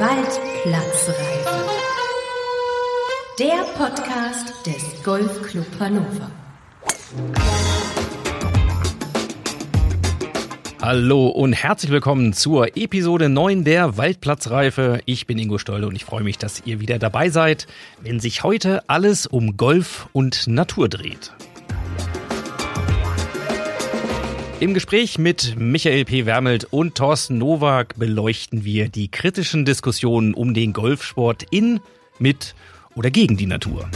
Waldplatzreife. Der Podcast des Golfclub Hannover. Hallo und herzlich willkommen zur Episode 9 der Waldplatzreife. Ich bin Ingo Stolde und ich freue mich, dass ihr wieder dabei seid, wenn sich heute alles um Golf und Natur dreht. Im Gespräch mit Michael P. Wermelt und Thorsten Nowak beleuchten wir die kritischen Diskussionen um den Golfsport in, mit oder gegen die Natur.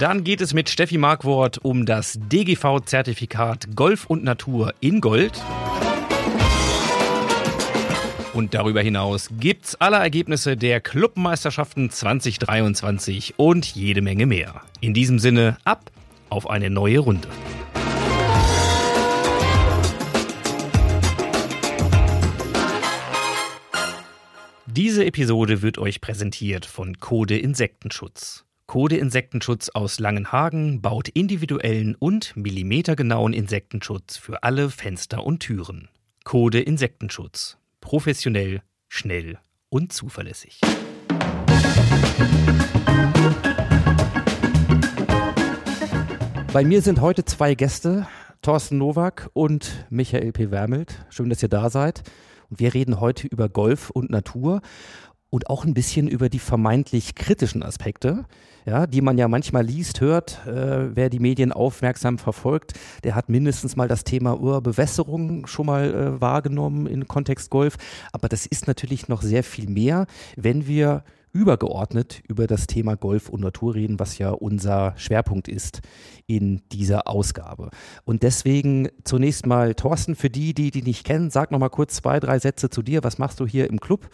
Dann geht es mit Steffi Markwort um das DGV-Zertifikat Golf und Natur in Gold. Und darüber hinaus gibt's alle Ergebnisse der Clubmeisterschaften 2023 und jede Menge mehr. In diesem Sinne ab auf eine neue Runde. Diese Episode wird euch präsentiert von Code Insektenschutz. Code Insektenschutz aus Langenhagen baut individuellen und millimetergenauen Insektenschutz für alle Fenster und Türen. Code Insektenschutz. Professionell, schnell und zuverlässig. Bei mir sind heute zwei Gäste, Thorsten Nowak und Michael P. Wermelt. Schön, dass ihr da seid. Und wir reden heute über Golf und Natur und auch ein bisschen über die vermeintlich kritischen Aspekte, ja, die man ja manchmal liest, hört. Äh, wer die Medien aufmerksam verfolgt, der hat mindestens mal das Thema Urbewässerung schon mal äh, wahrgenommen im Kontext Golf. Aber das ist natürlich noch sehr viel mehr, wenn wir übergeordnet über das Thema Golf und Natur reden, was ja unser Schwerpunkt ist in dieser Ausgabe. Und deswegen zunächst mal, Thorsten, für die, die die nicht kennen, sag noch mal kurz zwei, drei Sätze zu dir. Was machst du hier im Club?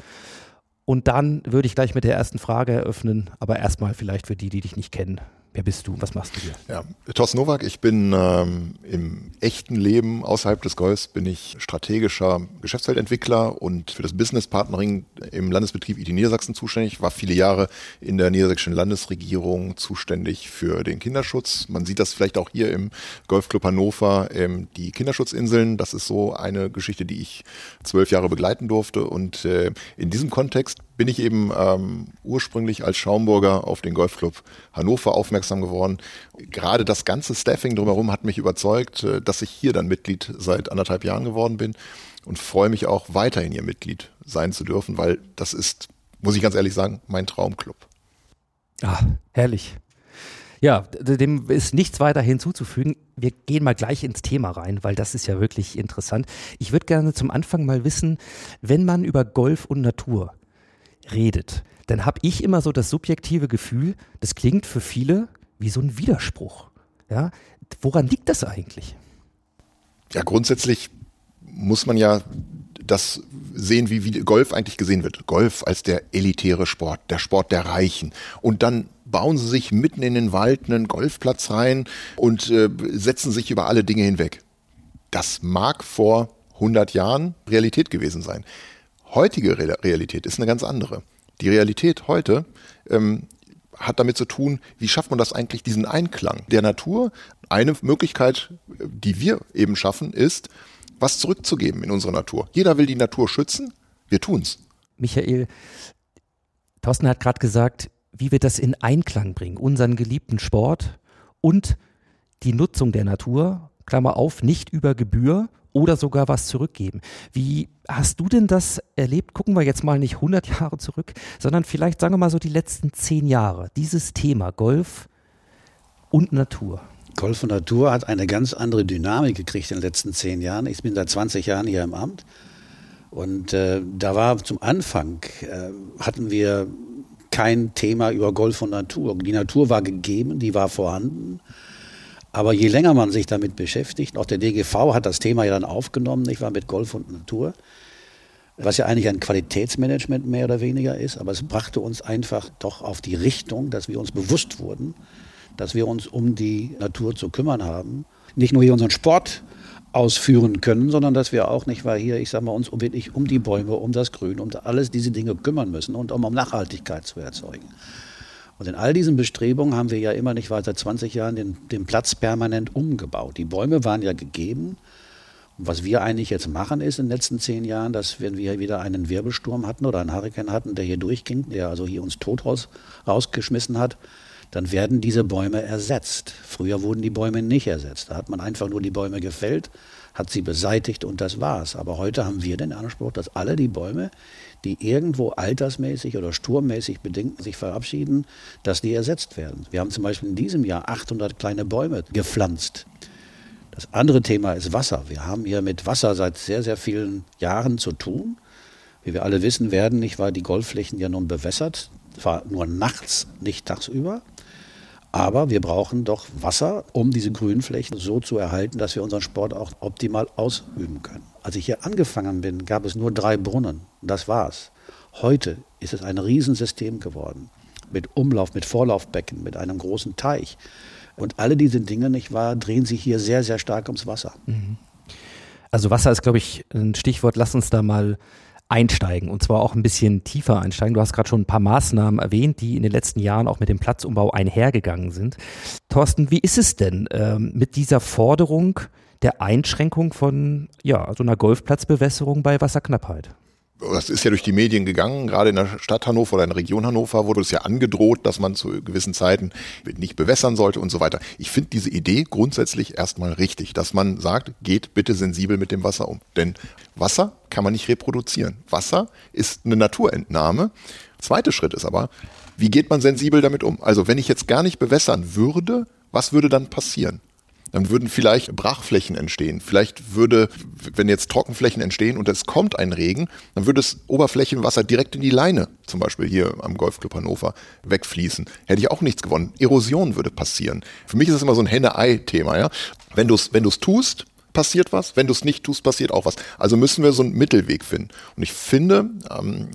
Und dann würde ich gleich mit der ersten Frage eröffnen, aber erstmal vielleicht für die, die dich nicht kennen. Wer bist du? Was machst du hier? Ja, Thorsten Nowak, ich bin ähm, im echten Leben außerhalb des Golfs bin ich strategischer Geschäftsfeldentwickler und für das Business Partnering im Landesbetrieb IT Niedersachsen zuständig, war viele Jahre in der niedersächsischen Landesregierung zuständig für den Kinderschutz. Man sieht das vielleicht auch hier im Golfclub Hannover, ähm, die Kinderschutzinseln. Das ist so eine Geschichte, die ich zwölf Jahre begleiten durfte und äh, in diesem Kontext bin ich eben ähm, ursprünglich als Schaumburger auf den Golfclub Hannover aufmerksam geworden. Gerade das ganze Staffing drumherum hat mich überzeugt, äh, dass ich hier dann Mitglied seit anderthalb Jahren geworden bin und freue mich auch weiterhin hier Mitglied sein zu dürfen, weil das ist, muss ich ganz ehrlich sagen, mein Traumclub. Ah, herrlich. Ja, dem ist nichts weiter hinzuzufügen. Wir gehen mal gleich ins Thema rein, weil das ist ja wirklich interessant. Ich würde gerne zum Anfang mal wissen, wenn man über Golf und Natur redet, dann habe ich immer so das subjektive Gefühl, das klingt für viele wie so ein Widerspruch. Ja, woran liegt das eigentlich? Ja, grundsätzlich muss man ja das sehen, wie, wie Golf eigentlich gesehen wird. Golf als der elitäre Sport, der Sport der Reichen. Und dann bauen sie sich mitten in den Wald einen Golfplatz rein und äh, setzen sich über alle Dinge hinweg. Das mag vor 100 Jahren Realität gewesen sein heutige Realität ist eine ganz andere. Die Realität heute ähm, hat damit zu tun, wie schafft man das eigentlich, diesen Einklang der Natur. Eine Möglichkeit, die wir eben schaffen, ist, was zurückzugeben in unsere Natur. Jeder will die Natur schützen, wir tun's. Michael, Thorsten hat gerade gesagt, wie wir das in Einklang bringen, unseren geliebten Sport und die Nutzung der Natur, Klammer auf, nicht über Gebühr oder sogar was zurückgeben. Wie hast du denn das erlebt? Gucken wir jetzt mal nicht 100 Jahre zurück, sondern vielleicht sagen wir mal so die letzten 10 Jahre. Dieses Thema Golf und Natur. Golf und Natur hat eine ganz andere Dynamik gekriegt in den letzten 10 Jahren. Ich bin seit 20 Jahren hier im Amt und äh, da war zum Anfang, äh, hatten wir kein Thema über Golf und Natur. Die Natur war gegeben, die war vorhanden. Aber je länger man sich damit beschäftigt, auch der DGV hat das Thema ja dann aufgenommen, ich war mit Golf und Natur, was ja eigentlich ein Qualitätsmanagement mehr oder weniger ist, aber es brachte uns einfach doch auf die Richtung, dass wir uns bewusst wurden, dass wir uns um die Natur zu kümmern haben. Nicht nur hier unseren Sport ausführen können, sondern dass wir auch nicht, weil hier, ich sage mal, uns wirklich um die Bäume, um das Grün, um alles diese Dinge kümmern müssen und um, um Nachhaltigkeit zu erzeugen. Und in all diesen Bestrebungen haben wir ja immer nicht weiter 20 Jahren den, den Platz permanent umgebaut. Die Bäume waren ja gegeben Was wir eigentlich jetzt machen, ist in den letzten zehn Jahren, dass wenn wir wieder einen Wirbelsturm hatten oder einen Hurrikan hatten, der hier durchging, der also hier uns tot raus, rausgeschmissen hat, dann werden diese Bäume ersetzt. Früher wurden die Bäume nicht ersetzt. Da hat man einfach nur die Bäume gefällt, hat sie beseitigt und das war's. Aber heute haben wir den Anspruch, dass alle die Bäume, die irgendwo altersmäßig oder sturmmäßig bedingt sich verabschieden, dass die ersetzt werden. Wir haben zum Beispiel in diesem Jahr 800 kleine Bäume gepflanzt. Das andere Thema ist Wasser. Wir haben hier mit Wasser seit sehr, sehr vielen Jahren zu tun. Wie wir alle wissen, werden nicht, weil die Golfflächen ja nun bewässert, zwar nur nachts, nicht tagsüber. Aber wir brauchen doch Wasser, um diese Grünflächen so zu erhalten, dass wir unseren Sport auch optimal ausüben können. Als ich hier angefangen bin, gab es nur drei Brunnen. Das war's. Heute ist es ein Riesensystem geworden. Mit Umlauf, mit Vorlaufbecken, mit einem großen Teich. Und alle diese Dinge, nicht wahr, drehen sich hier sehr, sehr stark ums Wasser. Mhm. Also Wasser ist, glaube ich, ein Stichwort. Lass uns da mal einsteigen und zwar auch ein bisschen tiefer einsteigen. Du hast gerade schon ein paar Maßnahmen erwähnt, die in den letzten Jahren auch mit dem Platzumbau einhergegangen sind. Thorsten, wie ist es denn ähm, mit dieser Forderung der Einschränkung von ja, so einer Golfplatzbewässerung bei Wasserknappheit? das ist ja durch die Medien gegangen, gerade in der Stadt Hannover oder in der Region Hannover wurde es ja angedroht, dass man zu gewissen Zeiten nicht bewässern sollte und so weiter. Ich finde diese Idee grundsätzlich erstmal richtig, dass man sagt, geht bitte sensibel mit dem Wasser um. Denn Wasser kann man nicht reproduzieren. Wasser ist eine Naturentnahme. Zweiter Schritt ist aber, wie geht man sensibel damit um? Also wenn ich jetzt gar nicht bewässern würde, was würde dann passieren? Dann würden vielleicht Brachflächen entstehen. Vielleicht würde, wenn jetzt Trockenflächen entstehen und es kommt ein Regen, dann würde das Oberflächenwasser direkt in die Leine, zum Beispiel hier am Golfclub Hannover, wegfließen. Hätte ich auch nichts gewonnen. Erosion würde passieren. Für mich ist das immer so ein Henne-Ei-Thema. Ja? Wenn du es wenn tust, passiert was, wenn du es nicht tust, passiert auch was. Also müssen wir so einen Mittelweg finden. Und ich finde, ähm,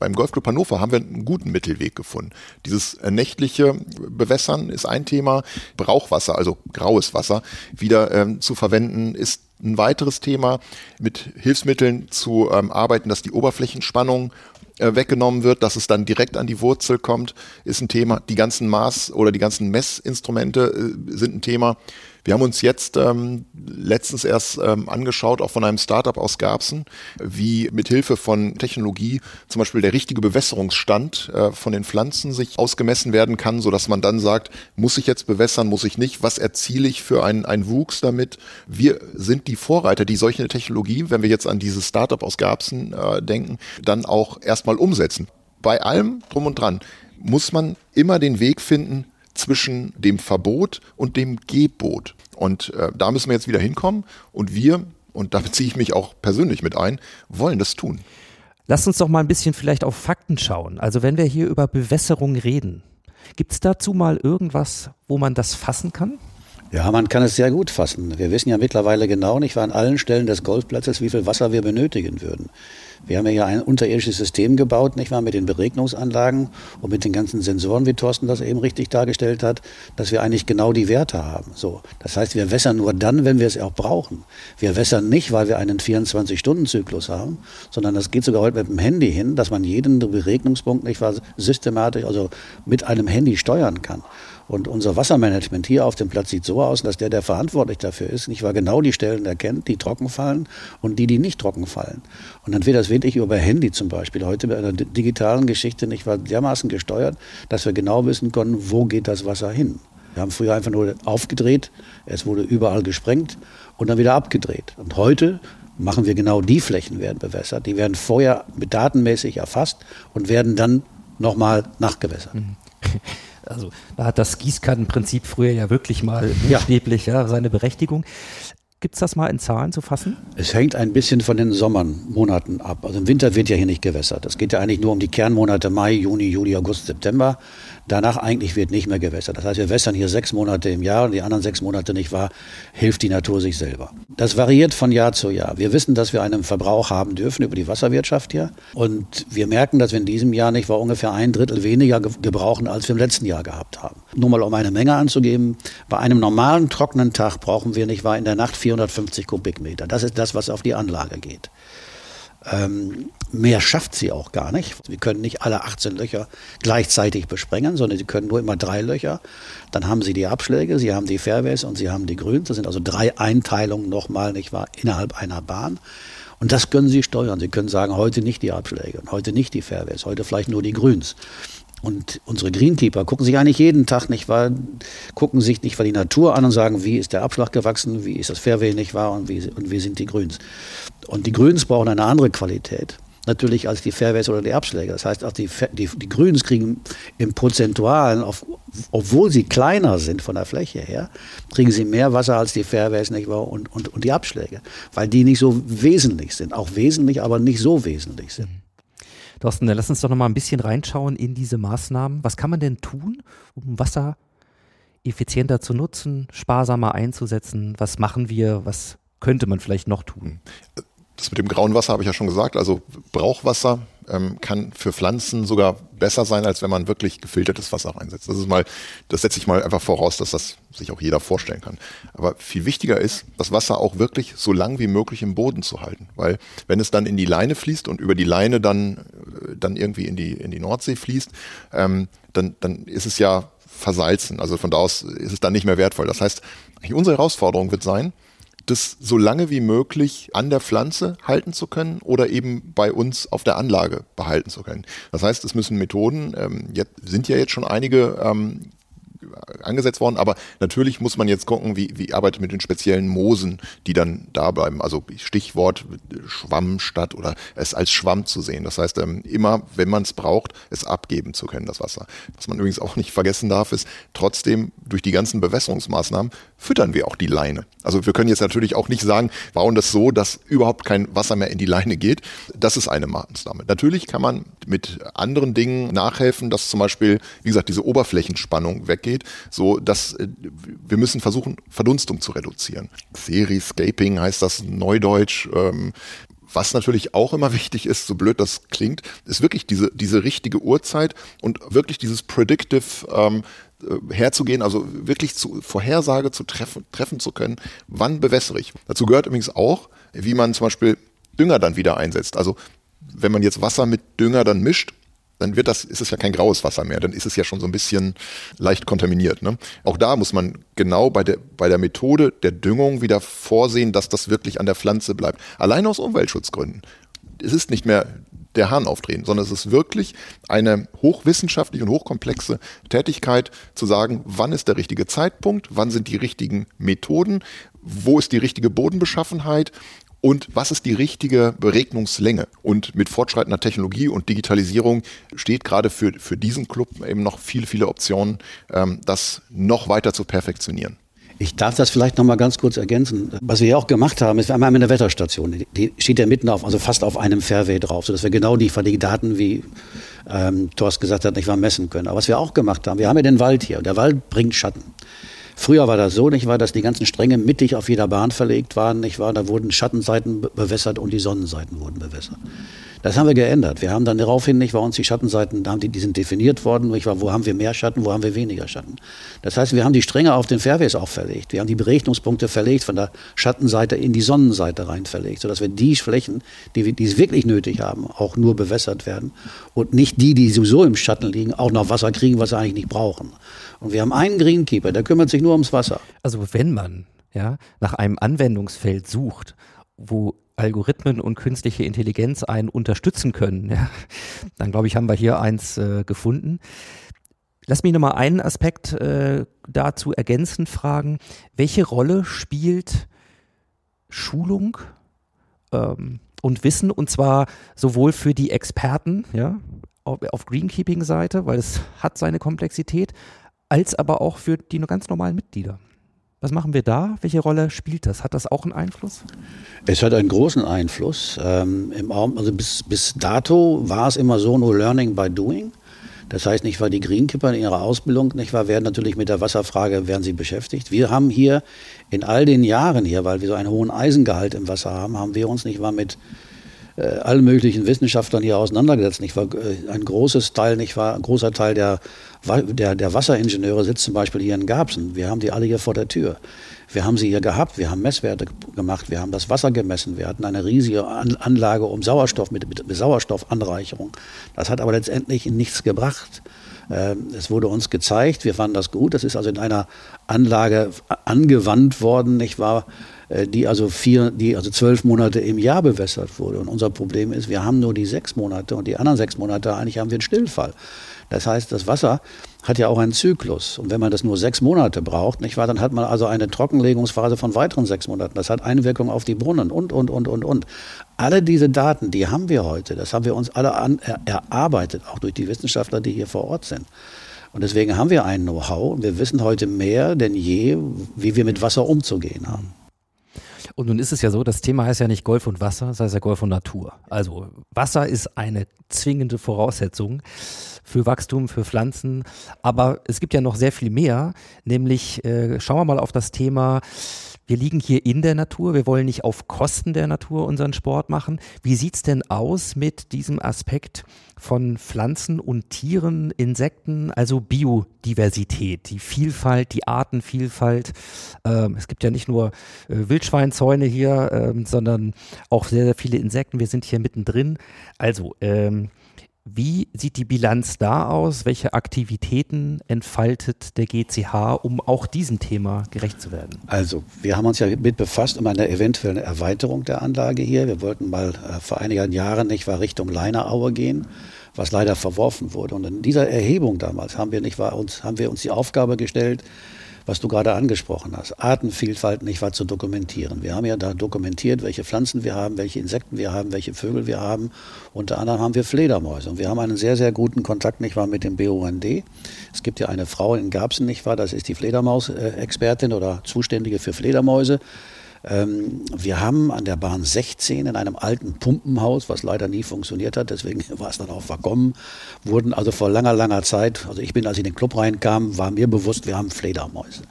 beim Golfclub Hannover haben wir einen guten Mittelweg gefunden. Dieses nächtliche Bewässern ist ein Thema, Brauchwasser, also graues Wasser, wieder ähm, zu verwenden, ist ein weiteres Thema, mit Hilfsmitteln zu ähm, arbeiten, dass die Oberflächenspannung äh, weggenommen wird, dass es dann direkt an die Wurzel kommt, ist ein Thema. Die ganzen Maß- oder die ganzen Messinstrumente äh, sind ein Thema. Wir haben uns jetzt ähm, letztens erst ähm, angeschaut, auch von einem Startup aus Garbsen, wie mit Hilfe von Technologie zum Beispiel der richtige Bewässerungsstand äh, von den Pflanzen sich ausgemessen werden kann, so dass man dann sagt, muss ich jetzt bewässern, muss ich nicht, was erziele ich für einen, einen Wuchs damit? Wir sind die Vorreiter, die solche Technologie, wenn wir jetzt an dieses Startup aus Garbsen äh, denken, dann auch erstmal umsetzen. Bei allem drum und dran muss man immer den Weg finden, zwischen dem Verbot und dem Gebot. Und äh, da müssen wir jetzt wieder hinkommen. Und wir, und da beziehe ich mich auch persönlich mit ein, wollen das tun. Lass uns doch mal ein bisschen vielleicht auf Fakten schauen. Also wenn wir hier über Bewässerung reden, gibt es dazu mal irgendwas, wo man das fassen kann? Ja, man kann es sehr gut fassen. Wir wissen ja mittlerweile genau nicht an allen Stellen des Golfplatzes, wie viel Wasser wir benötigen würden. Wir haben ja ein unterirdisches System gebaut, nicht wahr, mit den Beregnungsanlagen und mit den ganzen Sensoren, wie Thorsten das eben richtig dargestellt hat, dass wir eigentlich genau die Werte haben. So. Das heißt, wir wässern nur dann, wenn wir es auch brauchen. Wir wässern nicht, weil wir einen 24-Stunden-Zyklus haben, sondern das geht sogar heute mit dem Handy hin, dass man jeden Beregnungspunkt nicht wahr, systematisch, also mit einem Handy steuern kann. Und unser Wassermanagement hier auf dem Platz sieht so aus, dass der, der verantwortlich dafür ist, nicht wahr, genau die Stellen erkennt, die trocken fallen und die, die nicht trocken fallen. Und dann wird das wirklich über Handy zum Beispiel heute mit einer digitalen Geschichte nicht wahr, dermaßen gesteuert, dass wir genau wissen können, wo geht das Wasser hin. Wir haben früher einfach nur aufgedreht, es wurde überall gesprengt und dann wieder abgedreht. Und heute machen wir genau die Flächen werden bewässert. Die werden vorher datenmäßig erfasst und werden dann nochmal nachgewässert. Also da hat das Gießkannenprinzip früher ja wirklich mal buchstäblich ja. ja, seine Berechtigung. Gibt es das mal in Zahlen zu fassen? Es hängt ein bisschen von den Sommermonaten ab. Also im Winter wird ja hier nicht gewässert. Es geht ja eigentlich nur um die Kernmonate Mai, Juni, Juli, August, September. Danach eigentlich wird nicht mehr gewässert. Das heißt, wir wässern hier sechs Monate im Jahr und die anderen sechs Monate nicht wahr, hilft die Natur sich selber. Das variiert von Jahr zu Jahr. Wir wissen, dass wir einen Verbrauch haben dürfen über die Wasserwirtschaft hier. Und wir merken, dass wir in diesem Jahr nicht wahr, ungefähr ein Drittel weniger gebrauchen, als wir im letzten Jahr gehabt haben. Nur mal um eine Menge anzugeben. Bei einem normalen trockenen Tag brauchen wir nicht wahr in der Nacht 450 Kubikmeter. Das ist das, was auf die Anlage geht. Ähm, mehr schafft sie auch gar nicht. Wir können nicht alle 18 Löcher gleichzeitig besprengen, sondern sie können nur immer drei Löcher. Dann haben sie die Abschläge, sie haben die Fairways und sie haben die Grüns. Das sind also drei Einteilungen nochmal, nicht wahr, innerhalb einer Bahn. Und das können Sie steuern. Sie können sagen, heute nicht die Abschläge und heute nicht die Fairways, heute vielleicht nur die Grüns. Und unsere Greenkeeper gucken sich eigentlich jeden Tag nicht wahr, gucken sich nicht wahr die Natur an und sagen, wie ist der Abschlag gewachsen, wie ist das Fairway nicht wahr und wie, und wie sind die Grüns. Und die Grüns brauchen eine andere Qualität natürlich als die Fairways oder die Abschläge. Das heißt, auch die, die, die Grüns kriegen im Prozentualen, auf, obwohl sie kleiner sind von der Fläche her, kriegen sie mehr Wasser als die Fairways nicht wahr? Und, und, und die Abschläge, weil die nicht so wesentlich sind. Auch wesentlich, aber nicht so wesentlich sind. Thorsten, lass uns doch noch mal ein bisschen reinschauen in diese Maßnahmen. Was kann man denn tun, um Wasser effizienter zu nutzen, sparsamer einzusetzen? Was machen wir? Was könnte man vielleicht noch tun? Das mit dem grauen Wasser habe ich ja schon gesagt. Also Brauchwasser ähm, kann für Pflanzen sogar besser sein, als wenn man wirklich gefiltertes Wasser reinsetzt. Das ist mal, das setze ich mal einfach voraus, dass das sich auch jeder vorstellen kann. Aber viel wichtiger ist, das Wasser auch wirklich so lang wie möglich im Boden zu halten. Weil wenn es dann in die Leine fließt und über die Leine dann, äh, dann irgendwie in die, in die Nordsee fließt, ähm, dann, dann ist es ja versalzen. Also von da aus ist es dann nicht mehr wertvoll. Das heißt, unsere Herausforderung wird sein, das so lange wie möglich an der Pflanze halten zu können oder eben bei uns auf der Anlage behalten zu können. Das heißt, es müssen Methoden, ähm, jetzt sind ja jetzt schon einige ähm, angesetzt worden, aber natürlich muss man jetzt gucken, wie, wie arbeitet mit den speziellen Moosen, die dann da bleiben. Also Stichwort Schwamm statt oder es als Schwamm zu sehen. Das heißt, ähm, immer, wenn man es braucht, es abgeben zu können, das Wasser. Was man übrigens auch nicht vergessen darf, ist, trotzdem durch die ganzen Bewässerungsmaßnahmen füttern wir auch die Leine. Also wir können jetzt natürlich auch nicht sagen, bauen das so, dass überhaupt kein Wasser mehr in die Leine geht. Das ist eine Maßnahme. Natürlich kann man mit anderen Dingen nachhelfen, dass zum Beispiel, wie gesagt, diese Oberflächenspannung weggeht geht, so dass äh, wir müssen versuchen, Verdunstung zu reduzieren. Seriscaping heißt das Neudeutsch. Ähm, was natürlich auch immer wichtig ist, so blöd das klingt, ist wirklich diese, diese richtige Uhrzeit und wirklich dieses Predictive ähm, äh, herzugehen, also wirklich zu Vorhersage zu treffen, treffen zu können, wann bewässere ich. Dazu gehört übrigens auch, wie man zum Beispiel Dünger dann wieder einsetzt. Also wenn man jetzt Wasser mit Dünger dann mischt, dann wird das, ist es ja kein graues Wasser mehr, dann ist es ja schon so ein bisschen leicht kontaminiert. Ne? Auch da muss man genau bei der, bei der Methode der Düngung wieder vorsehen, dass das wirklich an der Pflanze bleibt. Allein aus Umweltschutzgründen. Es ist nicht mehr der Hahn aufdrehen, sondern es ist wirklich eine hochwissenschaftliche und hochkomplexe Tätigkeit zu sagen, wann ist der richtige Zeitpunkt, wann sind die richtigen Methoden, wo ist die richtige Bodenbeschaffenheit und was ist die richtige Beregnungslänge. Und mit fortschreitender Technologie und Digitalisierung steht gerade für, für diesen Club eben noch viele, viele Optionen, ähm, das noch weiter zu perfektionieren. Ich darf das vielleicht noch mal ganz kurz ergänzen. Was wir ja auch gemacht haben, ist, wir haben eine Wetterstation. Die steht ja mitten auf, also fast auf einem Fairway drauf, sodass wir genau die, Daten, wie ähm, Thorst gesagt hat, nicht mal messen können. Aber was wir auch gemacht haben, wir haben ja den Wald hier und der Wald bringt Schatten. Früher war das so, nicht wahr, dass die ganzen Stränge mittig auf jeder Bahn verlegt waren, nicht wahr? Da wurden Schattenseiten bewässert und die Sonnenseiten wurden bewässert. Das haben wir geändert. Wir haben dann daraufhin nicht, war uns die Schattenseiten, die, die sind definiert worden, nicht wahr? wo haben wir mehr Schatten, wo haben wir weniger Schatten. Das heißt, wir haben die Stränge auf den Fairways auch verlegt. Wir haben die Berechnungspunkte verlegt, von der Schattenseite in die Sonnenseite rein verlegt, sodass wir die Flächen, die, die es wirklich nötig haben, auch nur bewässert werden und nicht die, die sowieso im Schatten liegen, auch noch Wasser kriegen, was sie eigentlich nicht brauchen. Und wir haben einen Greenkeeper, der kümmert sich nur ums Wasser. Also wenn man ja, nach einem Anwendungsfeld sucht, wo Algorithmen und künstliche Intelligenz einen unterstützen können, ja, dann glaube ich, haben wir hier eins äh, gefunden. Lass mich nochmal einen Aspekt äh, dazu ergänzend fragen. Welche Rolle spielt Schulung ähm, und Wissen und zwar sowohl für die Experten, ja, auf, auf Greenkeeping-Seite, weil es hat seine Komplexität, als aber auch für die ganz normalen Mitglieder. Was machen wir da? Welche Rolle spielt das? Hat das auch einen Einfluss? Es hat einen großen Einfluss. Ähm, also bis, bis dato war es immer so, nur Learning by Doing. Das heißt, nicht weil die Greenkeeper in ihrer Ausbildung nicht war, werden natürlich mit der Wasserfrage werden sie beschäftigt. Wir haben hier in all den Jahren hier, weil wir so einen hohen Eisengehalt im Wasser haben, haben wir uns nicht mal mit allen möglichen Wissenschaftlern hier auseinandergesetzt. Nicht wahr? Äh, ein großes Teil, nicht wahr? ein großer Teil der, der, der Wasseringenieure sitzt zum Beispiel hier in Garbsen. Wir haben die alle hier vor der Tür. Wir haben sie hier gehabt, wir haben Messwerte gemacht, wir haben das Wasser gemessen, wir hatten eine riesige Anlage um Sauerstoff mit, mit, mit Sauerstoffanreicherung. Das hat aber letztendlich nichts gebracht. Ähm, es wurde uns gezeigt, wir fanden das gut. Das ist also in einer Anlage angewandt worden, nicht wahr? Äh, die also vier, die also zwölf Monate im Jahr bewässert wurde. Und unser Problem ist, wir haben nur die sechs Monate und die anderen sechs Monate eigentlich haben wir einen Stillfall. Das heißt, das Wasser hat ja auch einen Zyklus. Und wenn man das nur sechs Monate braucht, nicht wahr, dann hat man also eine Trockenlegungsphase von weiteren sechs Monaten. Das hat Einwirkung auf die Brunnen und, und, und, und, und. Alle diese Daten, die haben wir heute. Das haben wir uns alle an, er, erarbeitet, auch durch die Wissenschaftler, die hier vor Ort sind. Und deswegen haben wir ein Know-how und wir wissen heute mehr denn je, wie wir mit Wasser umzugehen haben. Und nun ist es ja so, das Thema heißt ja nicht Golf und Wasser, das heißt ja Golf und Natur. Also Wasser ist eine zwingende Voraussetzung für Wachstum, für Pflanzen. Aber es gibt ja noch sehr viel mehr, nämlich äh, schauen wir mal auf das Thema wir liegen hier in der Natur, wir wollen nicht auf Kosten der Natur unseren Sport machen. Wie sieht es denn aus mit diesem Aspekt von Pflanzen und Tieren, Insekten, also Biodiversität, die Vielfalt, die Artenvielfalt? Ähm, es gibt ja nicht nur äh, Wildschweinzäune hier, ähm, sondern auch sehr, sehr viele Insekten. Wir sind hier mittendrin. Also, ähm, wie sieht die Bilanz da aus? Welche Aktivitäten entfaltet der GCH, um auch diesem Thema gerecht zu werden? Also, wir haben uns ja mit befasst um eine eventuelle Erweiterung der Anlage hier. Wir wollten mal äh, vor einigen Jahren nicht war Richtung Leineraue gehen, was leider verworfen wurde. Und in dieser Erhebung damals haben wir nicht war uns haben wir uns die Aufgabe gestellt, was du gerade angesprochen hast, Artenvielfalt nicht wahr zu dokumentieren. Wir haben ja da dokumentiert, welche Pflanzen wir haben, welche Insekten wir haben, welche Vögel wir haben. Unter anderem haben wir Fledermäuse. Und wir haben einen sehr, sehr guten Kontakt nicht wahr, mit dem BUND. Es gibt ja eine Frau in Garbsen, nicht wahr, das ist die Fledermaus-Expertin oder Zuständige für Fledermäuse. Ähm, wir haben an der Bahn 16 in einem alten Pumpenhaus, was leider nie funktioniert hat, deswegen war es dann auch verkommen, wurden also vor langer, langer Zeit, also ich bin, als ich in den Club reinkam, war mir bewusst, wir haben Fledermäuse.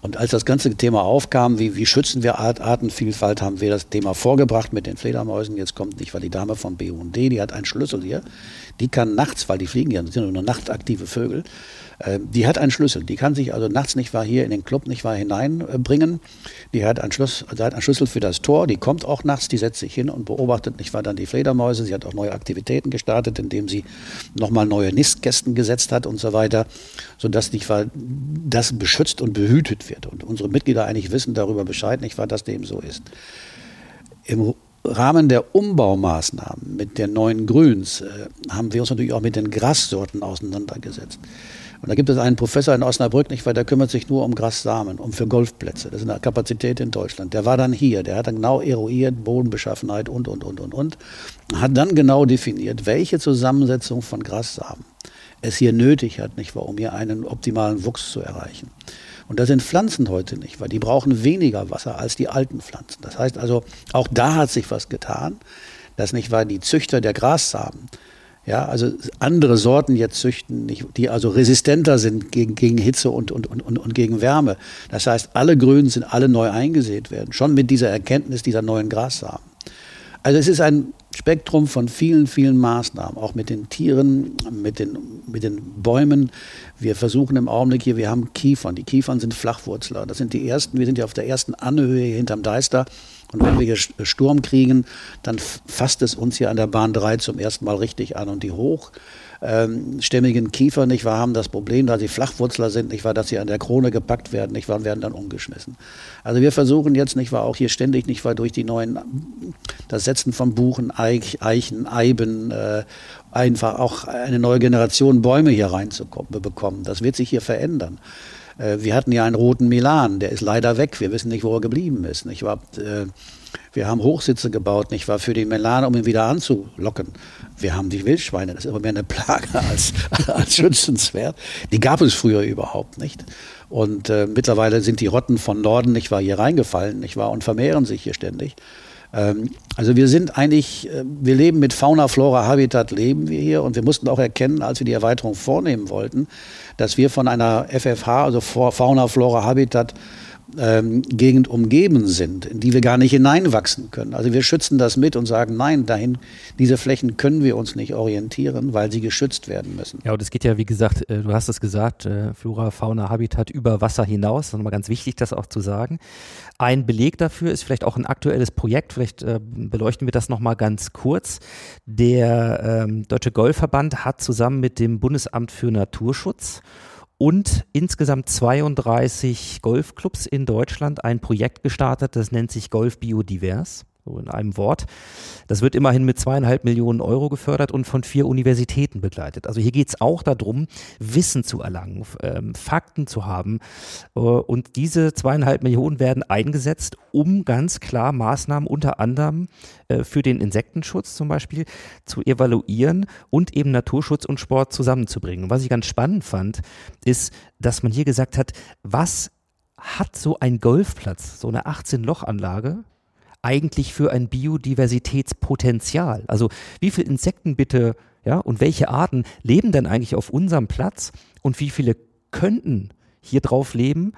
Und als das ganze Thema aufkam, wie, wie schützen wir Art, Artenvielfalt, haben wir das Thema vorgebracht mit den Fledermäusen. Jetzt kommt nicht, weil die Dame vom BUND, die hat einen Schlüssel hier. Die kann nachts, weil die fliegen ja, das sind nur nachtaktive Vögel, die hat einen Schlüssel. Die kann sich also nachts nicht wahr hier in den Club nicht wahr hineinbringen. Die hat einen, Schluss, hat einen Schlüssel für das Tor. Die kommt auch nachts, die setzt sich hin und beobachtet nicht wahr dann die Fledermäuse. Sie hat auch neue Aktivitäten gestartet, indem sie nochmal neue Nistkästen gesetzt hat und so weiter, sodass nicht wahr das beschützt und behütet wird. Und unsere Mitglieder eigentlich wissen darüber Bescheid, nicht wahr, dass dem so ist. Im Rahmen der Umbaumaßnahmen mit den neuen Grüns äh, haben wir uns natürlich auch mit den Grassorten auseinandergesetzt. Und da gibt es einen Professor in Osnabrück, nicht, weil der kümmert sich nur um Grassamen, um für Golfplätze. Das ist eine Kapazität in Deutschland. Der war dann hier, der hat dann genau eruiert, Bodenbeschaffenheit und, und, und, und, und. Hat dann genau definiert, welche Zusammensetzung von Grassamen es hier nötig hat, nicht wahr, um hier einen optimalen Wuchs zu erreichen. Und das sind Pflanzen heute nicht, weil die brauchen weniger Wasser als die alten Pflanzen. Das heißt also, auch da hat sich was getan, dass nicht wahr, die Züchter der Grassamen ja, also andere Sorten jetzt züchten, die also resistenter sind gegen, gegen Hitze und, und, und, und gegen Wärme. Das heißt, alle Grünen sind alle neu eingesät werden, schon mit dieser Erkenntnis dieser neuen Grassamen. Also es ist ein Spektrum von vielen, vielen Maßnahmen, auch mit den Tieren, mit den, mit den Bäumen. Wir versuchen im Augenblick hier, wir haben Kiefern. Die Kiefern sind Flachwurzler. Das sind die ersten, wir sind ja auf der ersten Anhöhe hinterm Deister. Und wenn wir hier Sturm kriegen, dann fasst es uns hier an der Bahn 3 zum ersten Mal richtig an. Und die hochstämmigen Kiefer, nicht wahr, haben das Problem, da sie Flachwurzler sind, nicht wahr, dass sie an der Krone gepackt werden, nicht wahr, und werden dann umgeschmissen. Also wir versuchen jetzt, nicht wahr, auch hier ständig, nicht wahr, durch die neuen, das Setzen von Buchen, Eichen, Eiben, äh, einfach auch eine neue Generation Bäume hier reinzubekommen. Das wird sich hier verändern. Äh, wir hatten ja einen roten Milan, der ist leider weg. Wir wissen nicht, wo er geblieben ist. Nicht wahr? Äh, wir haben Hochsitze gebaut, nicht wahr, für den Milan, um ihn wieder anzulocken. Wir haben die Wildschweine, das ist immer mehr eine Plage als, als schützenswert. Die gab es früher überhaupt nicht. Und äh, mittlerweile sind die Rotten von Norden nicht wahr hier reingefallen, nicht wahr, und vermehren sich hier ständig. Ähm, also wir sind eigentlich, äh, wir leben mit Fauna, Flora, Habitat leben wir hier und wir mussten auch erkennen, als wir die Erweiterung vornehmen wollten, dass wir von einer FFH, also Fauna, Flora, Habitat, ähm, Gegend umgeben sind, in die wir gar nicht hineinwachsen können. Also wir schützen das mit und sagen, nein, dahin, diese Flächen können wir uns nicht orientieren, weil sie geschützt werden müssen. Ja, und es geht ja, wie gesagt, äh, du hast es gesagt, äh, Flora, Fauna, Habitat über Wasser hinaus. Das ist nochmal ganz wichtig, das auch zu sagen. Ein Beleg dafür ist vielleicht auch ein aktuelles Projekt, vielleicht äh, beleuchten wir das nochmal ganz kurz. Der ähm, Deutsche Golfverband hat zusammen mit dem Bundesamt für Naturschutz und insgesamt 32 Golfclubs in Deutschland ein Projekt gestartet, das nennt sich Golf Biodivers so in einem Wort. Das wird immerhin mit zweieinhalb Millionen Euro gefördert und von vier Universitäten begleitet. Also hier geht es auch darum, Wissen zu erlangen, ähm, Fakten zu haben. Äh, und diese zweieinhalb Millionen werden eingesetzt, um ganz klar Maßnahmen unter anderem äh, für den Insektenschutz zum Beispiel zu evaluieren und eben Naturschutz und Sport zusammenzubringen. Was ich ganz spannend fand, ist, dass man hier gesagt hat, was hat so ein Golfplatz, so eine 18-Loch-Anlage eigentlich für ein Biodiversitätspotenzial? Also wie viele Insekten bitte, ja, und welche Arten leben denn eigentlich auf unserem Platz und wie viele könnten hier drauf leben,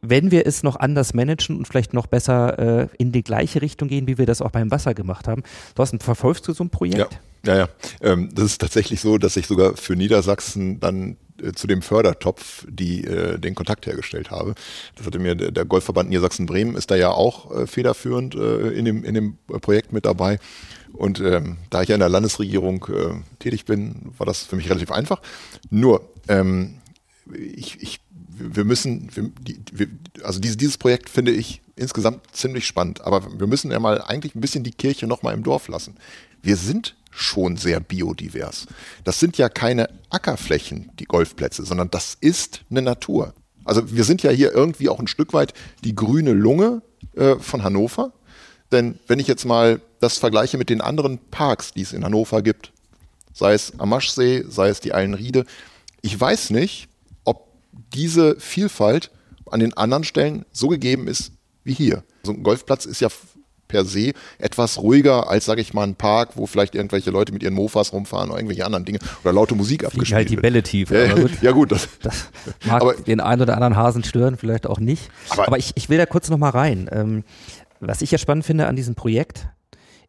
wenn wir es noch anders managen und vielleicht noch besser äh, in die gleiche Richtung gehen, wie wir das auch beim Wasser gemacht haben. Thorsten, verfolgst du so ein Projekt? Ja. Ja, ja. Ähm, das ist tatsächlich so, dass ich sogar für Niedersachsen dann äh, zu dem Fördertopf die äh, den Kontakt hergestellt habe. Das hatte mir der, Golfverband Niedersachsen-Bremen ist da ja auch äh, federführend äh, in, dem, in dem Projekt mit dabei. Und ähm, da ich ja in der Landesregierung äh, tätig bin, war das für mich relativ einfach. Nur, ähm, ich, ich, wir müssen, wir, die, wir, also dieses, dieses Projekt finde ich insgesamt ziemlich spannend, aber wir müssen ja mal eigentlich ein bisschen die Kirche nochmal im Dorf lassen. Wir sind schon sehr biodivers. Das sind ja keine Ackerflächen, die Golfplätze, sondern das ist eine Natur. Also wir sind ja hier irgendwie auch ein Stück weit die grüne Lunge äh, von Hannover. Denn wenn ich jetzt mal das vergleiche mit den anderen Parks, die es in Hannover gibt, sei es am Maschsee, sei es die Eilenriede, ich weiß nicht, ob diese Vielfalt an den anderen Stellen so gegeben ist wie hier. So ein Golfplatz ist ja per se etwas ruhiger als, sage ich mal, ein Park, wo vielleicht irgendwelche Leute mit ihren Mofas rumfahren oder irgendwelche anderen Dinge oder laute Musik Fliegen abgespielt halt die Bälle tief. Ja, gut. ja gut, das, das mag aber, den einen oder anderen Hasen stören, vielleicht auch nicht. Aber, aber ich, ich will da kurz noch mal rein. Ähm, was ich ja spannend finde an diesem Projekt,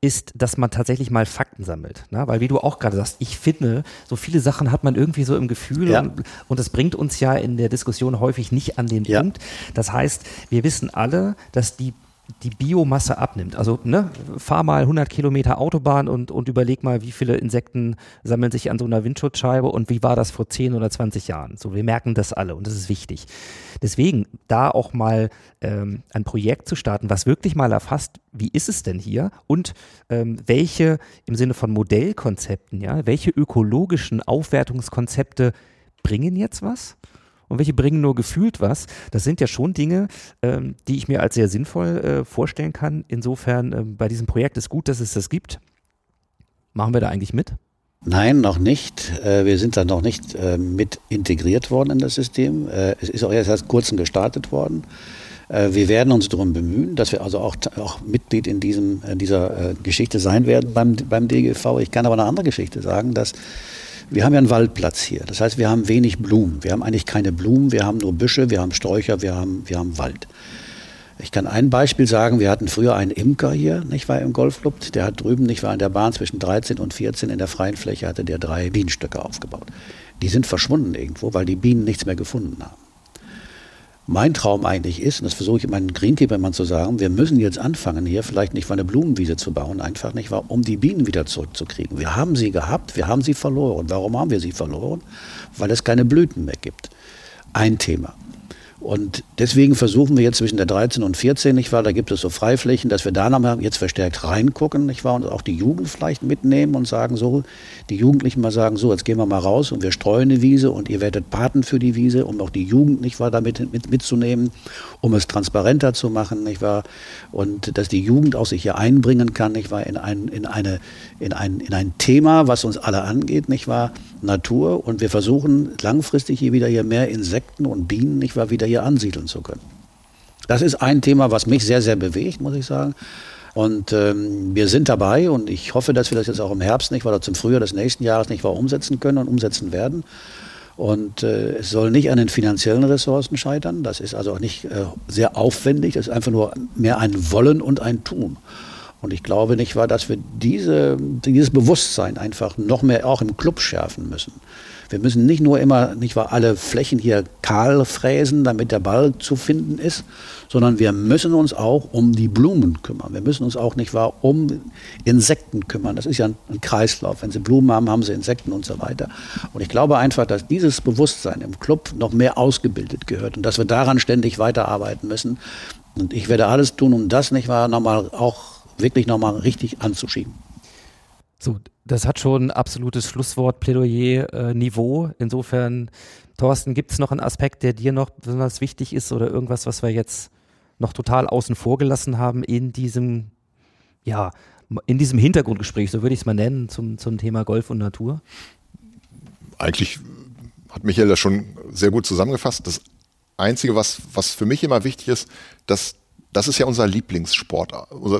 ist, dass man tatsächlich mal Fakten sammelt. Ne? Weil wie du auch gerade sagst, ich finde, so viele Sachen hat man irgendwie so im Gefühl ja. und, und, das bringt uns ja in der Diskussion häufig nicht an den ja. Punkt. Das heißt, wir wissen alle, dass die die Biomasse abnimmt. Also ne, fahr mal 100 Kilometer Autobahn und, und überleg mal, wie viele Insekten sammeln sich an so einer Windschutzscheibe und wie war das vor 10 oder 20 Jahren. So, wir merken das alle und das ist wichtig. Deswegen da auch mal ähm, ein Projekt zu starten, was wirklich mal erfasst, wie ist es denn hier und ähm, welche im Sinne von Modellkonzepten, ja, welche ökologischen Aufwertungskonzepte bringen jetzt was? Und welche bringen nur gefühlt was. Das sind ja schon Dinge, ähm, die ich mir als sehr sinnvoll äh, vorstellen kann. Insofern äh, bei diesem Projekt ist gut, dass es das gibt. Machen wir da eigentlich mit? Nein, noch nicht. Äh, wir sind da noch nicht äh, mit integriert worden in das System. Äh, es ist auch erst seit kurzem gestartet worden. Wir werden uns darum bemühen, dass wir also auch, auch Mitglied in diesem, dieser Geschichte sein werden beim, beim DGV. Ich kann aber eine andere Geschichte sagen, dass wir haben ja einen Waldplatz hier. Das heißt, wir haben wenig Blumen. Wir haben eigentlich keine Blumen, wir haben nur Büsche, wir haben Sträucher, wir haben, wir haben Wald. Ich kann ein Beispiel sagen, wir hatten früher einen Imker hier, nicht wahr, im Golfclub. Der hat drüben, nicht wahr, in der Bahn zwischen 13 und 14 in der freien Fläche hatte der drei Bienenstöcke aufgebaut. Die sind verschwunden irgendwo, weil die Bienen nichts mehr gefunden haben mein Traum eigentlich ist, und das versuche ich meinen Greenkeeper immer zu sagen, wir müssen jetzt anfangen, hier vielleicht nicht mal eine Blumenwiese zu bauen, einfach nicht, um die Bienen wieder zurückzukriegen. Wir haben sie gehabt, wir haben sie verloren. Warum haben wir sie verloren? Weil es keine Blüten mehr gibt. Ein Thema. Und deswegen versuchen wir jetzt zwischen der 13 und 14, nicht wahr, da gibt es so Freiflächen, dass wir da nochmal jetzt verstärkt reingucken, nicht wahr, und auch die Jugend vielleicht mitnehmen und sagen so, die Jugendlichen mal sagen so, jetzt gehen wir mal raus und wir streuen eine Wiese und ihr werdet Paten für die Wiese, um auch die Jugend, nicht wahr, damit mit, mitzunehmen, um es transparenter zu machen, nicht wahr, und dass die Jugend auch sich hier einbringen kann, nicht wahr, in ein, in eine, in ein, in ein Thema, was uns alle angeht, nicht wahr, Natur. Und wir versuchen langfristig hier wieder hier mehr Insekten und Bienen, nicht wahr, wieder hier ansiedeln zu können. Das ist ein Thema, was mich sehr, sehr bewegt, muss ich sagen. Und ähm, wir sind dabei und ich hoffe, dass wir das jetzt auch im Herbst nicht, oder zum Frühjahr des nächsten Jahres nicht wahr umsetzen können und umsetzen werden. Und äh, es soll nicht an den finanziellen Ressourcen scheitern. Das ist also auch nicht äh, sehr aufwendig. Das ist einfach nur mehr ein Wollen und ein Tun. Und ich glaube nicht wahr, dass wir diese, dieses Bewusstsein einfach noch mehr auch im Club schärfen müssen. Wir müssen nicht nur immer, nicht wahr, alle Flächen hier kahl fräsen, damit der Ball zu finden ist, sondern wir müssen uns auch um die Blumen kümmern. Wir müssen uns auch, nicht wahr, um Insekten kümmern. Das ist ja ein, Kreislauf. Wenn Sie Blumen haben, haben Sie Insekten und so weiter. Und ich glaube einfach, dass dieses Bewusstsein im Club noch mehr ausgebildet gehört und dass wir daran ständig weiterarbeiten müssen. Und ich werde alles tun, um das, nicht wahr, nochmal auch wirklich nochmal richtig anzuschieben. So, das hat schon absolutes Schlusswort, Plädoyer-Niveau. Äh, Insofern, Thorsten, gibt es noch einen Aspekt, der dir noch besonders wichtig ist oder irgendwas, was wir jetzt noch total außen vor gelassen haben in diesem, ja, in diesem Hintergrundgespräch, so würde ich es mal nennen, zum, zum Thema Golf und Natur? Eigentlich hat Michael das schon sehr gut zusammengefasst. Das Einzige, was, was für mich immer wichtig ist, dass das ist ja unser Lieblingssport.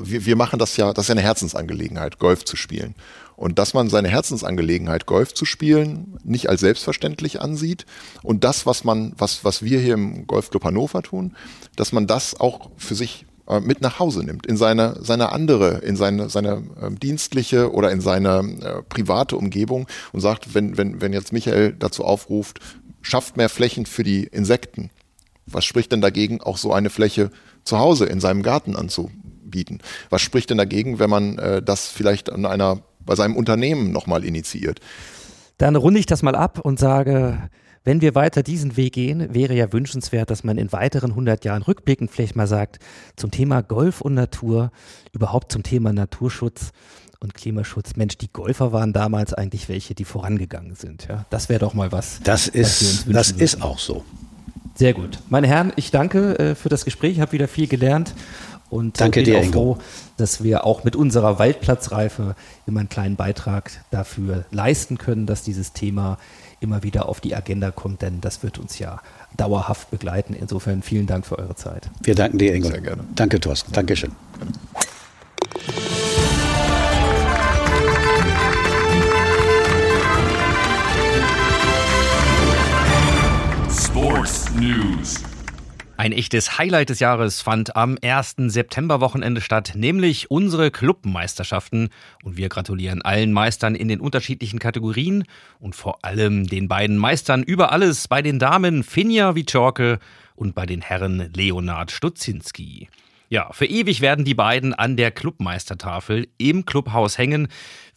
Wir, wir machen das ja, das ist ja eine Herzensangelegenheit, Golf zu spielen. Und dass man seine Herzensangelegenheit, Golf zu spielen, nicht als selbstverständlich ansieht und das, was man, was, was wir hier im Golfclub Hannover tun, dass man das auch für sich äh, mit nach Hause nimmt, in seine, seine andere, in seine, seine äh, dienstliche oder in seine äh, private Umgebung und sagt, wenn, wenn, wenn jetzt Michael dazu aufruft, schafft mehr Flächen für die Insekten. Was spricht denn dagegen, auch so eine Fläche zu Hause in seinem Garten anzubieten. Was spricht denn dagegen, wenn man äh, das vielleicht an einer, bei seinem Unternehmen nochmal initiiert? Dann runde ich das mal ab und sage, wenn wir weiter diesen Weg gehen, wäre ja wünschenswert, dass man in weiteren 100 Jahren rückblickend vielleicht mal sagt, zum Thema Golf und Natur, überhaupt zum Thema Naturschutz und Klimaschutz. Mensch, die Golfer waren damals eigentlich welche, die vorangegangen sind. Ja, das wäre doch mal was. Das ist, das ist auch so. Sehr gut. Meine Herren, ich danke äh, für das Gespräch, ich habe wieder viel gelernt und äh, danke bin dir, auch froh, dass wir auch mit unserer Waldplatzreife immer einen kleinen Beitrag dafür leisten können, dass dieses Thema immer wieder auf die Agenda kommt, denn das wird uns ja dauerhaft begleiten. Insofern vielen Dank für eure Zeit. Wir danken dir, Ingo. Sehr gerne. Danke, Thorsten. Dankeschön. Sports News. Ein echtes Highlight des Jahres fand am 1. Septemberwochenende statt, nämlich unsere Clubmeisterschaften. Und wir gratulieren allen Meistern in den unterschiedlichen Kategorien und vor allem den beiden Meistern über alles bei den Damen Finja Wiczorke und bei den Herren Leonard Stutzinski. Ja, für ewig werden die beiden an der Clubmeistertafel im Clubhaus hängen.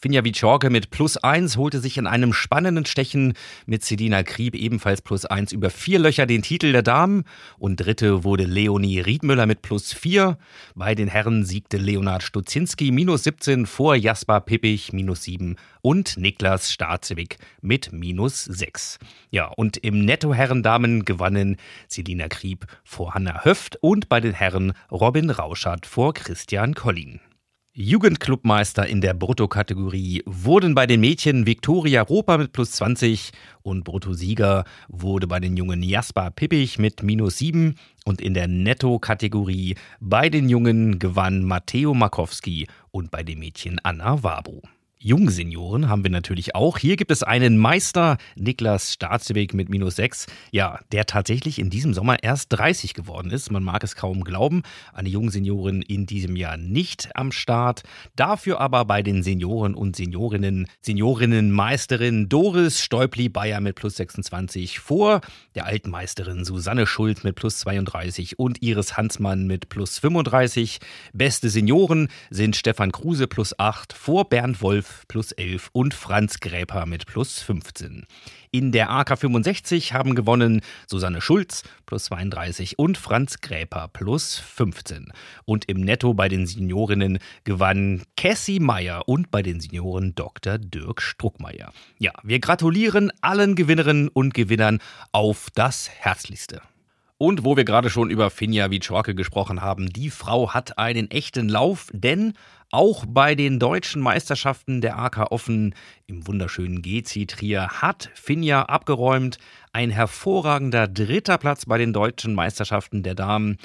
Finja Wiczorke mit plus eins holte sich in einem spannenden Stechen mit Sedina Krieb ebenfalls plus eins über vier Löcher den Titel der Damen und dritte wurde Leonie Riedmüller mit plus vier. Bei den Herren siegte Leonard Stutzinski minus 17 vor Jasper Pippich minus sieben und Niklas Starzewig mit minus sechs. Ja, und im Netto-Herren-Damen gewannen Selina Krieb vor Hanna Höft und bei den Herren Robin Rauschert vor Christian Collin. Jugendclubmeister in der Bruttokategorie wurden bei den Mädchen Viktoria Roper mit plus 20 und Bruttosieger wurde bei den Jungen Jasper Pippich mit minus 7 und in der Netto-Kategorie bei den Jungen gewann Matteo Markowski und bei den Mädchen Anna Wabu. Jungsenioren haben wir natürlich auch. Hier gibt es einen Meister, Niklas Staatsweg mit minus 6, ja, der tatsächlich in diesem Sommer erst 30 geworden ist. Man mag es kaum glauben. Eine Jungseniorin in diesem Jahr nicht am Start. Dafür aber bei den Senioren und Seniorinnen, Seniorinnenmeisterin Doris Stäubli-Bayer mit plus 26 vor der Altmeisterin Susanne Schuld mit plus 32 und Iris Hansmann mit plus 35. Beste Senioren sind Stefan Kruse plus 8 vor Bernd Wolf plus 11 und Franz Gräper mit plus 15. In der AK 65 haben gewonnen Susanne Schulz plus 32 und Franz Gräper plus 15. Und im Netto bei den Seniorinnen gewann Cassie Meyer und bei den Senioren Dr. Dirk Struckmeier. Ja, wir gratulieren allen Gewinnerinnen und Gewinnern auf das Herzlichste. Und wo wir gerade schon über Finja Wiczorke gesprochen haben, die Frau hat einen echten Lauf, denn Auch bei den deutschen Meisterschaften der AK Offen im wunderschönen GC Trier hat Finja abgeräumt. Ein hervorragender dritter Platz bei den deutschen Meisterschaften der Damen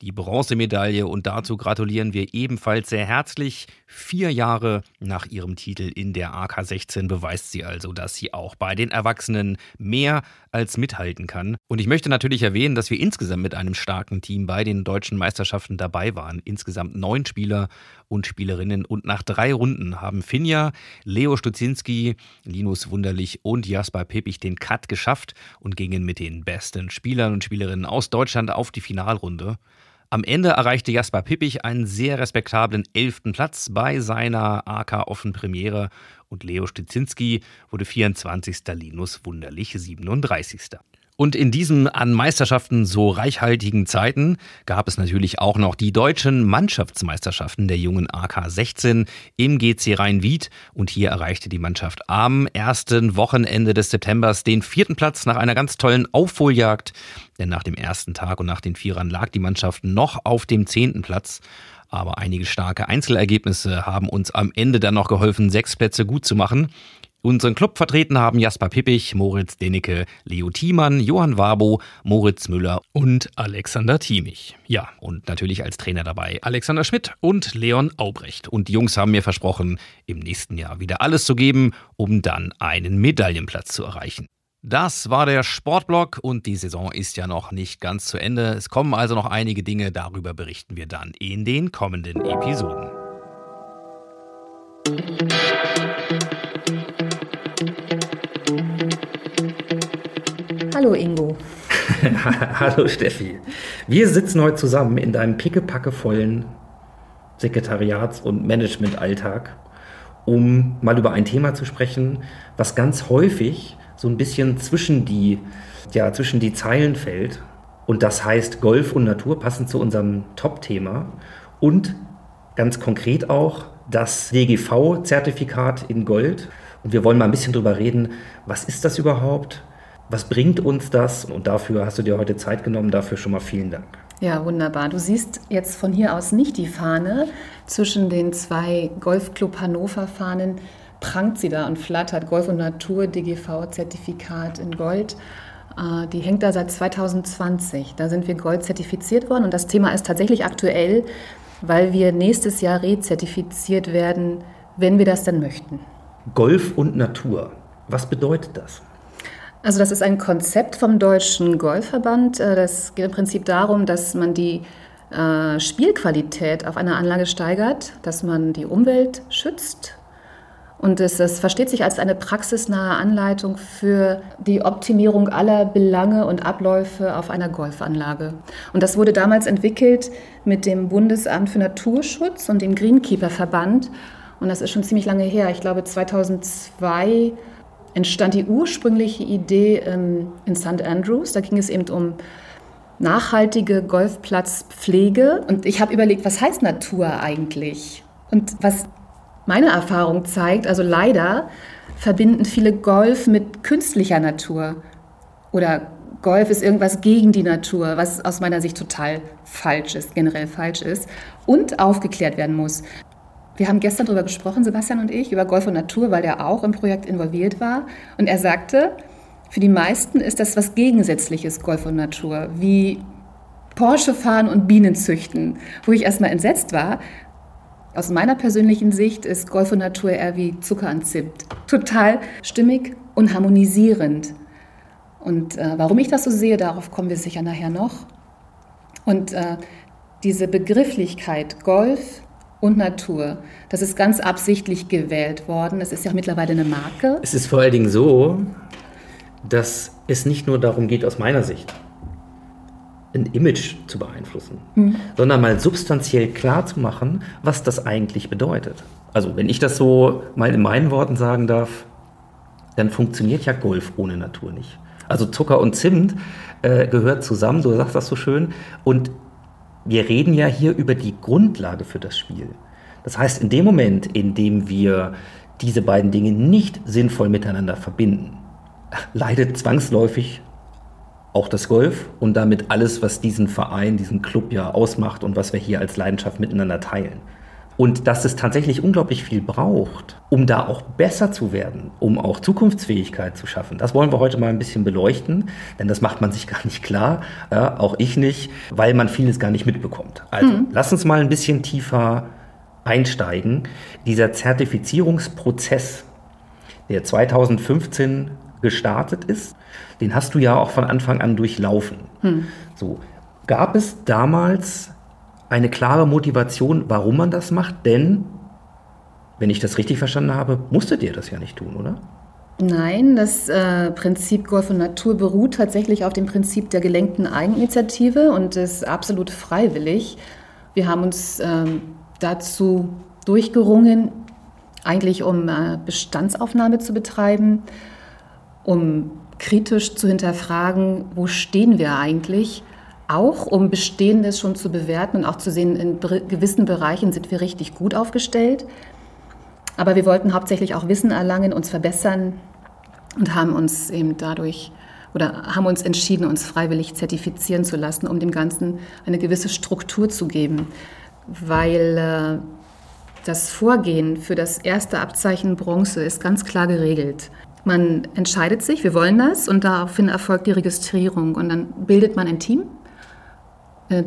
die Bronzemedaille und dazu gratulieren wir ebenfalls sehr herzlich. Vier Jahre nach ihrem Titel in der AK16 beweist sie also, dass sie auch bei den Erwachsenen mehr als mithalten kann. Und ich möchte natürlich erwähnen, dass wir insgesamt mit einem starken Team bei den deutschen Meisterschaften dabei waren. Insgesamt neun Spieler und Spielerinnen. Und nach drei Runden haben Finja, Leo Stutzinski, Linus Wunderlich und Jasper Pepich den Cut geschafft und gingen mit den besten Spielern und Spielerinnen aus Deutschland auf die Finalrunde. Am Ende erreichte Jasper Pippich einen sehr respektablen elften Platz bei seiner AK Offen Premiere und Leo Stitzinski wurde 24. Linus Wunderlich 37. Und in diesen an Meisterschaften so reichhaltigen Zeiten gab es natürlich auch noch die deutschen Mannschaftsmeisterschaften der jungen AK 16 im GC Rhein-Wied. Und hier erreichte die Mannschaft am ersten Wochenende des Septembers den vierten Platz nach einer ganz tollen Aufholjagd. Denn nach dem ersten Tag und nach den Vierern lag die Mannschaft noch auf dem zehnten Platz. Aber einige starke Einzelergebnisse haben uns am Ende dann noch geholfen, sechs Plätze gut zu machen. Unseren Club vertreten haben Jasper Pippich, Moritz Denecke, Leo Thiemann, Johann Warbo, Moritz Müller und Alexander Thiemich. Ja, und natürlich als Trainer dabei Alexander Schmidt und Leon Aubrecht. Und die Jungs haben mir versprochen, im nächsten Jahr wieder alles zu geben, um dann einen Medaillenplatz zu erreichen. Das war der Sportblock und die Saison ist ja noch nicht ganz zu Ende. Es kommen also noch einige Dinge, darüber berichten wir dann in den kommenden Episoden. Hallo Ingo. Hallo Steffi. Wir sitzen heute zusammen in deinem pickepackevollen Sekretariats- und Managementalltag, um mal über ein Thema zu sprechen, was ganz häufig so ein bisschen zwischen die, ja, zwischen die Zeilen fällt. Und das heißt Golf und Natur, passend zu unserem Top-Thema. Und ganz konkret auch das DGV-Zertifikat in Gold. Und wir wollen mal ein bisschen drüber reden, was ist das überhaupt? Was bringt uns das? Und dafür hast du dir heute Zeit genommen. Dafür schon mal vielen Dank. Ja, wunderbar. Du siehst jetzt von hier aus nicht die Fahne. Zwischen den zwei Golfclub Hannover-Fahnen prangt sie da und flattert. Golf und Natur, DGV-Zertifikat in Gold. Äh, die hängt da seit 2020. Da sind wir Gold zertifiziert worden. Und das Thema ist tatsächlich aktuell, weil wir nächstes Jahr rezertifiziert werden, wenn wir das denn möchten. Golf und Natur. Was bedeutet das? Also das ist ein Konzept vom Deutschen Golfverband. Äh, das geht im Prinzip darum, dass man die äh, Spielqualität auf einer Anlage steigert, dass man die Umwelt schützt. Und es, es versteht sich als eine praxisnahe Anleitung für die Optimierung aller Belange und Abläufe auf einer Golfanlage. Und das wurde damals entwickelt mit dem Bundesamt für Naturschutz und dem Greenkeeper-Verband. Und das ist schon ziemlich lange her. Ich glaube, 2002 entstand die ursprüngliche Idee ähm, in St. Andrews. Da ging es eben um nachhaltige Golfplatzpflege. Und ich habe überlegt, was heißt Natur eigentlich? Und was meine Erfahrung zeigt, also leider verbinden viele Golf mit künstlicher Natur. Oder Golf ist irgendwas gegen die Natur, was aus meiner Sicht total falsch ist, generell falsch ist und aufgeklärt werden muss. Wir haben gestern darüber gesprochen, Sebastian und ich, über Golf und Natur, weil der auch im Projekt involviert war. Und er sagte, für die meisten ist das was Gegensätzliches, Golf und Natur, wie Porsche fahren und Bienen züchten, wo ich erstmal entsetzt war. Aus meiner persönlichen Sicht ist Golf und Natur eher wie Zucker und Zimt. Total stimmig und harmonisierend. Und äh, warum ich das so sehe, darauf kommen wir sicher nachher noch. Und äh, diese Begrifflichkeit Golf und Natur. Das ist ganz absichtlich gewählt worden. Es ist ja mittlerweile eine Marke. Es ist vor allen Dingen so, dass es nicht nur darum geht, aus meiner Sicht, ein Image zu beeinflussen, mhm. sondern mal substanziell klar zu machen, was das eigentlich bedeutet. Also wenn ich das so mal in meinen Worten sagen darf, dann funktioniert ja Golf ohne Natur nicht. Also Zucker und Zimt äh, gehört zusammen, du sagst das so schön, und wir reden ja hier über die Grundlage für das Spiel. Das heißt, in dem Moment, in dem wir diese beiden Dinge nicht sinnvoll miteinander verbinden, leidet zwangsläufig auch das Golf und damit alles, was diesen Verein, diesen Club ja ausmacht und was wir hier als Leidenschaft miteinander teilen. Und dass es tatsächlich unglaublich viel braucht, um da auch besser zu werden, um auch Zukunftsfähigkeit zu schaffen. Das wollen wir heute mal ein bisschen beleuchten, denn das macht man sich gar nicht klar, ja, auch ich nicht, weil man vieles gar nicht mitbekommt. Also mhm. lass uns mal ein bisschen tiefer einsteigen. Dieser Zertifizierungsprozess, der 2015 gestartet ist, den hast du ja auch von Anfang an durchlaufen. Mhm. So, gab es damals eine klare Motivation, warum man das macht, denn, wenn ich das richtig verstanden habe, musstet ihr das ja nicht tun, oder? Nein, das äh, Prinzip Golf und Natur beruht tatsächlich auf dem Prinzip der gelenkten Eigeninitiative und ist absolut freiwillig. Wir haben uns ähm, dazu durchgerungen, eigentlich um äh, Bestandsaufnahme zu betreiben, um kritisch zu hinterfragen, wo stehen wir eigentlich auch um Bestehendes schon zu bewerten und auch zu sehen, in gewissen Bereichen sind wir richtig gut aufgestellt. Aber wir wollten hauptsächlich auch Wissen erlangen, uns verbessern und haben uns eben dadurch oder haben uns entschieden, uns freiwillig zertifizieren zu lassen, um dem Ganzen eine gewisse Struktur zu geben, weil äh, das Vorgehen für das erste Abzeichen Bronze ist ganz klar geregelt. Man entscheidet sich, wir wollen das und daraufhin erfolgt die Registrierung und dann bildet man ein Team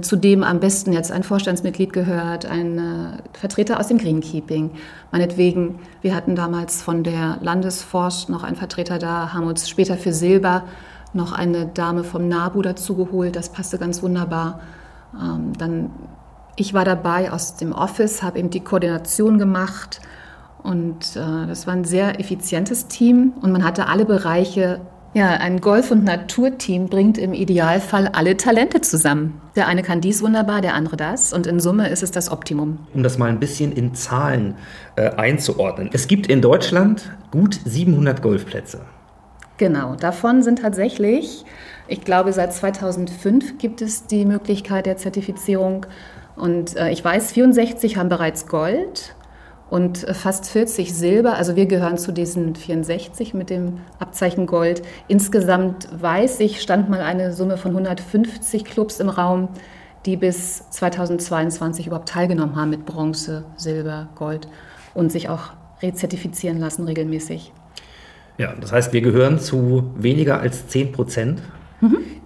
zu dem am besten jetzt ein Vorstandsmitglied gehört, ein äh, Vertreter aus dem Greenkeeping. Meinetwegen, wir hatten damals von der Landesforst noch einen Vertreter da, haben uns später für Silber noch eine Dame vom NABU dazu geholt. Das passte ganz wunderbar. Ähm, dann, ich war dabei aus dem Office, habe eben die Koordination gemacht. Und äh, das war ein sehr effizientes Team und man hatte alle Bereiche ja, ein Golf- und Naturteam bringt im Idealfall alle Talente zusammen. Der eine kann dies wunderbar, der andere das. Und in Summe ist es das Optimum. Um das mal ein bisschen in Zahlen äh, einzuordnen. Es gibt in Deutschland gut 700 Golfplätze. Genau, davon sind tatsächlich, ich glaube, seit 2005 gibt es die Möglichkeit der Zertifizierung. Und äh, ich weiß, 64 haben bereits Gold und fast 40 Silber. Also wir gehören zu diesen 64 mit dem Abzeichen Gold. Insgesamt weiß ich, stand mal eine Summe von 150 Clubs im Raum, die bis 2022 überhaupt teilgenommen haben mit Bronze, Silber, Gold und sich auch rezertifizieren lassen regelmäßig. Ja, das heißt, wir gehören zu weniger als 10 Prozent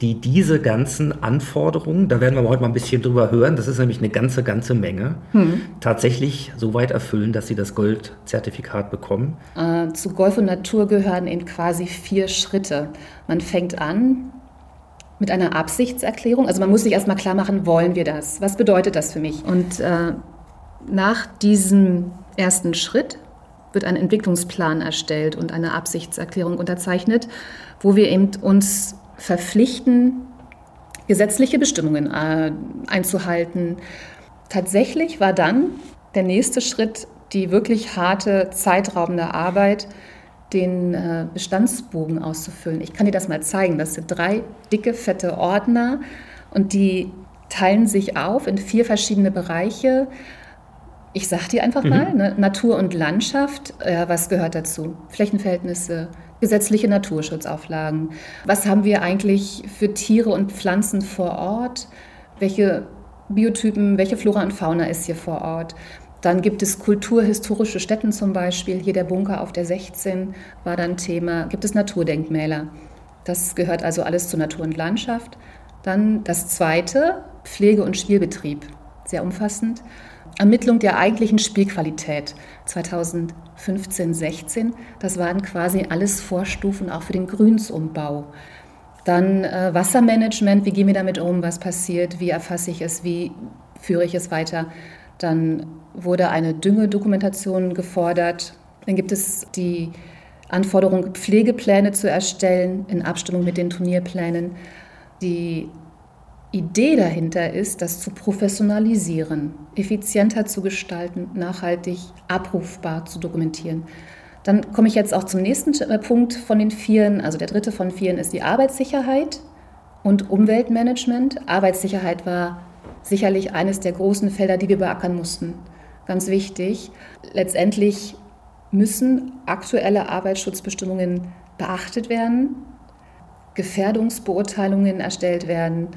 die diese ganzen Anforderungen, da werden wir heute mal ein bisschen drüber hören, das ist nämlich eine ganze, ganze Menge, mhm. tatsächlich so weit erfüllen, dass sie das Goldzertifikat bekommen? Äh, zu Golf und Natur gehören eben quasi vier Schritte. Man fängt an mit einer Absichtserklärung. Also man muss sich erstmal klar machen, wollen wir das? Was bedeutet das für mich? Und äh, nach diesem ersten Schritt wird ein Entwicklungsplan erstellt und eine Absichtserklärung unterzeichnet, wo wir eben uns verpflichten, gesetzliche Bestimmungen äh, einzuhalten. Tatsächlich war dann der nächste Schritt die wirklich harte, zeitraubende Arbeit, den äh, Bestandsbogen auszufüllen. Ich kann dir das mal zeigen. Das sind drei dicke, fette Ordner und die teilen sich auf in vier verschiedene Bereiche. Ich sage dir einfach mhm. mal, ne? Natur und Landschaft, äh, was gehört dazu? Flächenverhältnisse, gesetzliche Naturschutzauflagen. Was haben wir eigentlich für Tiere und Pflanzen vor Ort? Welche Biotypen, welche Flora und Fauna ist hier vor Ort? Dann gibt es kulturhistorische Stätten zum Beispiel. Hier der Bunker auf der 16 war dann Thema. Gibt es Naturdenkmäler? Das gehört also alles zur Natur und Landschaft. Dann das zweite, Pflege- und Spielbetrieb. Sehr umfassend. Ermittlung der eigentlichen Spielqualität 2015, 16. Das waren quasi alles Vorstufen auch für den Grünsumbau. Dann äh, Wassermanagement, wie gehen wir damit um, was passiert, wie erfasse ich es, wie führe ich es weiter. Dann wurde eine Düngedokumentation gefordert. Dann gibt es die Anforderung, Pflegepläne zu erstellen in Abstimmung mit den Turnierplänen. Die Idee dahinter ist, das zu professionalisieren, effizienter zu gestalten, nachhaltig abrufbar zu dokumentieren. Dann komme ich jetzt auch zum nächsten äh, Punkt von den Vieren. Also der dritte von vieren ist die Arbeitssicherheit und Umweltmanagement. Arbeitssicherheit war sicherlich eines der großen Felder, die wir beackern mussten. Ganz wichtig. Letztendlich müssen aktuelle Arbeitsschutzbestimmungen beachtet werden, Gefährdungsbeurteilungen erstellt werden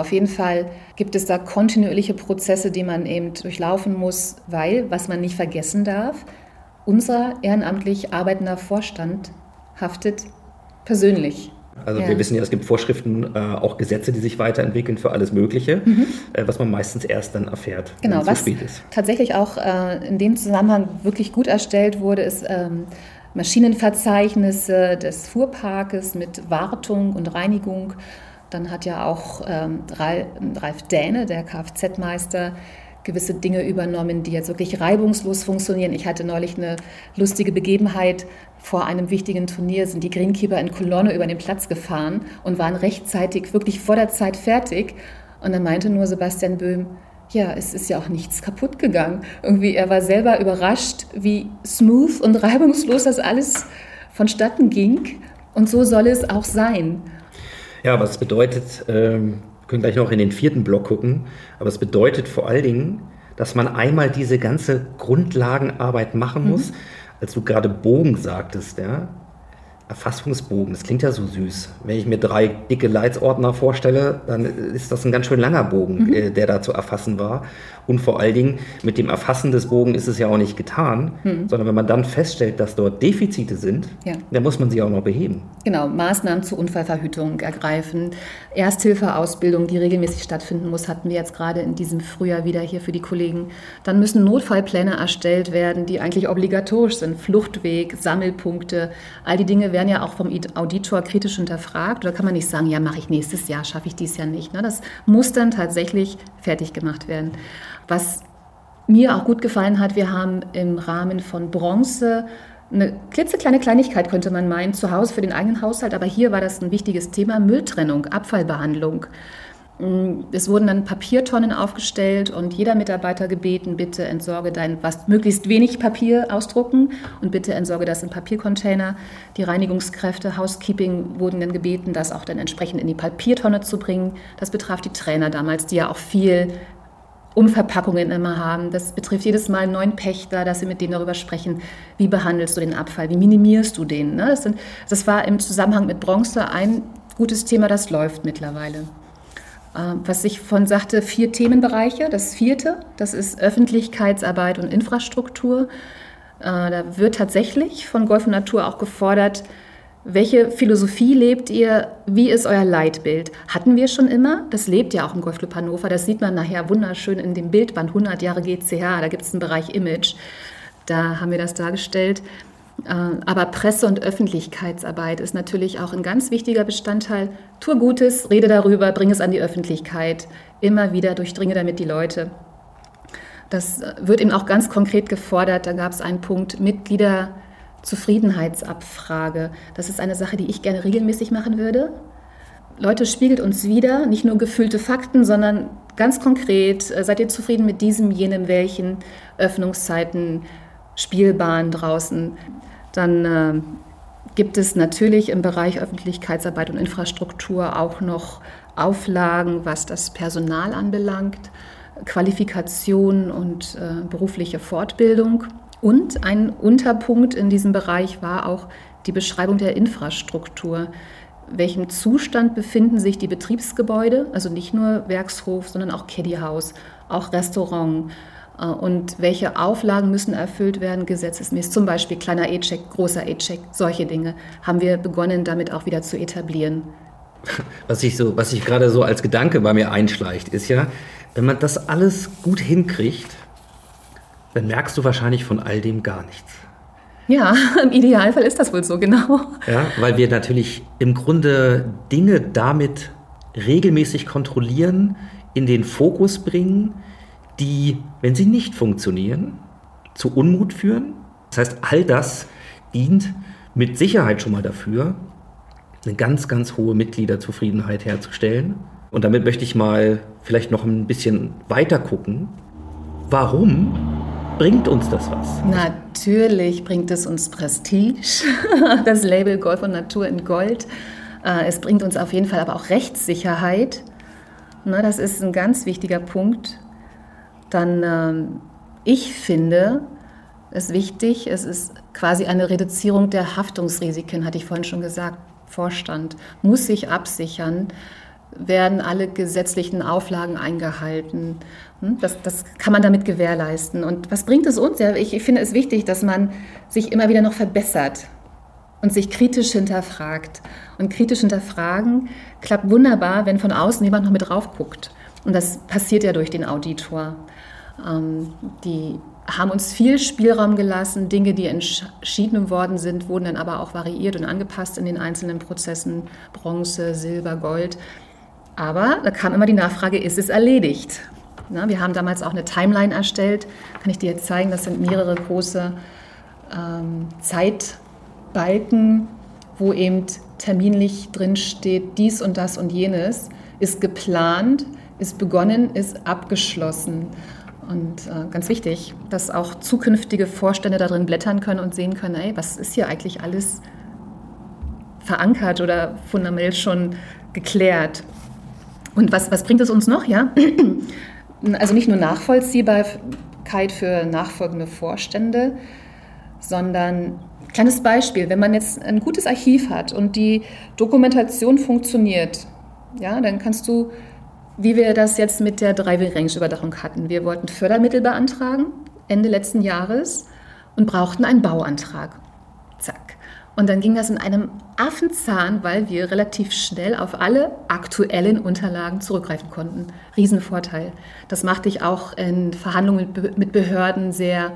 Auf jeden Fall gibt es da kontinuierliche Prozesse, die man eben durchlaufen muss, weil, was man nicht vergessen darf, unser ehrenamtlich arbeitender Vorstand haftet persönlich also ja. wir wissen ja, es gibt Vorschriften, äh, auch Gesetze, die sich weiterentwickeln für alles Mögliche, mhm. äh, was man meistens erst dann erfährt, genau, wenn es zu spät ist. Tatsächlich auch äh, in dem Zusammenhang wirklich gut erstellt wurde, ist ähm, Maschinenverzeichnisse des Fuhrparkes mit Wartung und Reinigung. Dann hat ja auch ähm, Ralf Däne, der Kfz-Meister, gewisse Dinge übernommen, die jetzt wirklich reibungslos funktionieren. Ich hatte neulich eine lustige Begebenheit. Vor einem wichtigen Turnier sind die Greenkeeper in Kolonne über den Platz gefahren und waren rechtzeitig, wirklich vor der Zeit fertig. Und dann meinte nur Sebastian Böhm, ja, es ist ja auch nichts kaputt gegangen. Irgendwie, er war selber überrascht, wie smooth und reibungslos das alles vonstatten ging. Und so soll es auch sein. Ja, was bedeutet, ähm, wir können gleich noch in den vierten Block gucken, aber es bedeutet vor allen Dingen, dass man einmal diese ganze Grundlagenarbeit machen muss. Mhm. Als du gerade Bogen sagtest, ja, Erfassungsbogen, das klingt ja so süß. Wenn ich mir drei dicke Leitsordner vorstelle, dann ist das ein ganz schön langer Bogen, mhm. Äh, der da zu erfassen war. Und vor allen Dingen mit dem Erfassen des Bogen ist es ja auch nicht getan, mhm. sondern wenn man dann feststellt, dass dort Defizite sind, ja. dann muss man sie auch noch beheben. Genau, Maßnahmen zur Unfallverhütung ergreifen, Ersthilfeausbildung, die regelmäßig stattfinden muss, hatten wir jetzt gerade in diesem Frühjahr wieder hier für die Kollegen. Dann müssen Notfallpläne erstellt werden, die eigentlich obligatorisch sind, Fluchtweg, Sammelpunkte, all die Dinge werden ja auch vom Auditor kritisch hinterfragt. Oder kann man nicht sagen, ja, mache ich nächstes Jahr, schaffe ich dies Jahr nicht. Ne? Das muss dann tatsächlich fertig gemacht werden. Was mir auch gut gefallen hat, wir haben im Rahmen von Bronze eine klitzekleine Kleinigkeit, könnte man meinen, zu Hause für den eigenen Haushalt, aber hier war das ein wichtiges Thema, Mülltrennung, Abfallbehandlung. Mm, es wurden dann Papiertonnen aufgestellt und jeder Mitarbeiter gebeten, bitte entsorge dein, was möglichst wenig Papier ausdrucken und bitte entsorge das in Papiercontainer. Die Reinigungskräfte, Housekeeping wurden dann gebeten, das auch dann entsprechend in die Papiertonne zu bringen. Das betraf die Trainer damals, die ja auch viel Umverpackungen immer haben. Das betrifft jedes Mal einen neuen Pächter, dass sie mit denen darüber sprechen, wie behandelst du den Abfall, wie minimierst du den. Ne? Das, sind, das war im Zusammenhang mit Bronze ein gutes Thema, das läuft mittlerweile. Ähm, was ich von sagte, vier Themenbereiche. Das vierte, das ist Öffentlichkeitsarbeit und Infrastruktur. Äh, da wird tatsächlich von Golf und Natur auch gefordert, welche Philosophie lebt ihr? Wie ist euer Leitbild? Hatten wir schon immer. Das lebt ja auch im Golfclub Hannover. Das sieht man nachher wunderschön in dem Bildband 100 Jahre GCH. Da gibt es einen Bereich Image. Da haben wir das dargestellt. Äh, aber Presse- und Öffentlichkeitsarbeit ist natürlich auch ein ganz wichtiger Bestandteil. Tu Gutes, rede darüber, bring es an die Öffentlichkeit. Immer wieder durchdringe damit die Leute. Das wird eben auch ganz konkret gefordert. Da gab es einen Punkt, Mitgliederzufriedenheitsabfrage. Das ist eine Sache, die ich gerne regelmäßig machen würde. Leute, spiegelt uns wieder, nicht nur gefühlte Fakten, sondern ganz konkret, äh, seid ihr zufrieden mit diesem, jenem, welchen Öffnungszeiten, Spielbahn draußen. Dann äh, gibt es natürlich im Bereich Öffentlichkeitsarbeit und Infrastruktur auch noch Auflagen, was das Personal anbelangt, Qualifikation und äh, berufliche Fortbildung. Und ein Unterpunkt in diesem Bereich war auch die Beschreibung der Infrastruktur. Welchem Zustand befinden sich die Betriebsgebäude, also nicht nur Werkshof, sondern auch Caddyhaus, auch Restaurant, äh, und welche Auflagen müssen erfüllt werden, gesetzesmäßig, zum Beispiel kleiner E-Check, großer E-Check, solche Dinge haben wir begonnen, damit auch wieder zu etablieren. Was ich, so, gerade so als Gedanke bei mir einschleicht, ist ja, wenn man das alles gut hinkriegt, dann merkst du wahrscheinlich von all dem gar nichts. Ja, im Idealfall ist das wohl so, genau. Ja, weil wir natürlich im Grunde Dinge damit regelmäßig kontrollieren, in den Fokus bringen, die, wenn sie nicht funktionieren, zu Unmut führen. Das heißt, all das dient mit Sicherheit schon mal dafür, eine ganz, ganz hohe Mitgliederzufriedenheit herzustellen. Und damit möchte ich mal vielleicht noch ein bisschen weiter gucken. Warum bringt uns das was? Natürlich bringt es uns Prestige, das Label Golf und Natur in Gold. Äh, es bringt uns auf jeden Fall aber auch Rechtssicherheit. Ne, das ist ein ganz wichtiger Punkt dann ähm, ich finde es wichtig, es ist quasi eine Reduzierung der Haftungsrisiken, hatte ich vorhin schon gesagt. Vorstand muss sich absichern, werden alle gesetzlichen Auflagen eingehalten. Hm? Das, das kann man damit gewährleisten. Und was bringt es uns? Ja, ich, ich finde es wichtig, dass man sich immer wieder noch verbessert und sich kritisch hinterfragt. Und kritisch hinterfragen klappt wunderbar, wenn von außen jemand noch mit drauf guckt. Und das passiert ja durch den Auditor. Ähm, die haben uns viel Spielraum gelassen. Dinge, die entschieden worden sind, wurden dann aber auch variiert und angepasst in den einzelnen Prozessen. Bronze, Silber, Gold. Aber da kam immer die Nachfrage, ist es erledigt? Na, wir haben damals auch eine Timeline erstellt. Kann ich dir jetzt zeigen, das sind mehrere große ähm, Zeitbalken, wo eben terminlich drin steht, dies und das und jenes ist geplant, ist begonnen, ist abgeschlossen. Und äh, ganz wichtig, dass auch zukünftige Vorstände da drin blättern können und sehen können, ey, was ist hier eigentlich alles verankert oder fundamental schon geklärt. Und was, was bringt es uns noch? Ja? Also nicht nur Nachvollziehbarkeit für nachfolgende Vorstände, sondern kleines Beispiel, wenn man jetzt ein gutes Archiv hat und die Dokumentation funktioniert, ja, dann kannst du, wie wir das jetzt mit der Driving-Range-Überdachung hatten, wir wollten Fördermittel beantragen Ende letzten Jahres und brauchten einen Bauantrag. Zack. Und dann ging das in einem Affenzahn, weil wir relativ schnell auf alle aktuellen Unterlagen zurückgreifen konnten. Riesenvorteil. Das macht dich auch in Verhandlungen mit Behörden sehr,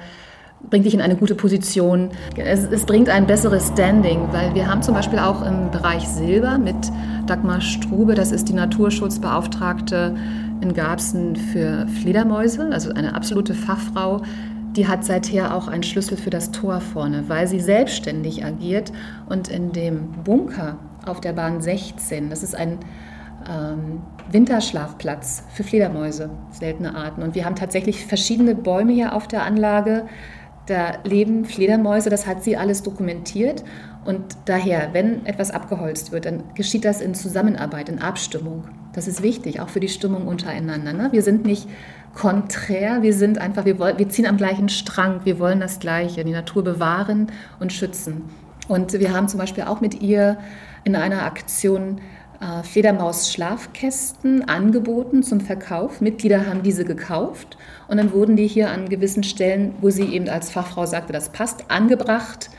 bringt dich in eine gute Position. Es, es bringt ein besseres Standing, weil wir haben zum Beispiel auch im Bereich Silber mit Dagmar Strube, das ist die Naturschutzbeauftragte in Garbsen für Fledermäuse, also eine absolute Fachfrau, die hat seither auch einen Schlüssel für das Tor vorne, weil sie selbstständig agiert und in dem Bunker auf der Bahn 16, das ist ein ähm, Winterschlafplatz für Fledermäuse, seltene Arten. Und wir haben tatsächlich verschiedene Bäume hier auf der Anlage. Da leben Fledermäuse, das hat sie alles dokumentiert. Und daher, wenn etwas abgeholzt wird, dann geschieht das in Zusammenarbeit, in Abstimmung. Das ist wichtig, auch für die Stimmung untereinander. Ne? Wir sind nicht konträr. Wir sind einfach, wir, wollen, wir ziehen am gleichen Strang. Wir wollen das Gleiche, die Natur bewahren und schützen. Und wir haben zum Beispiel auch mit ihr in einer Aktion äh, Fledermaus-Schlafkästen angeboten zum Verkauf. Mitglieder haben diese gekauft und dann wurden die hier an gewissen Stellen, wo sie eben als Fachfrau sagte, das passt, angebracht.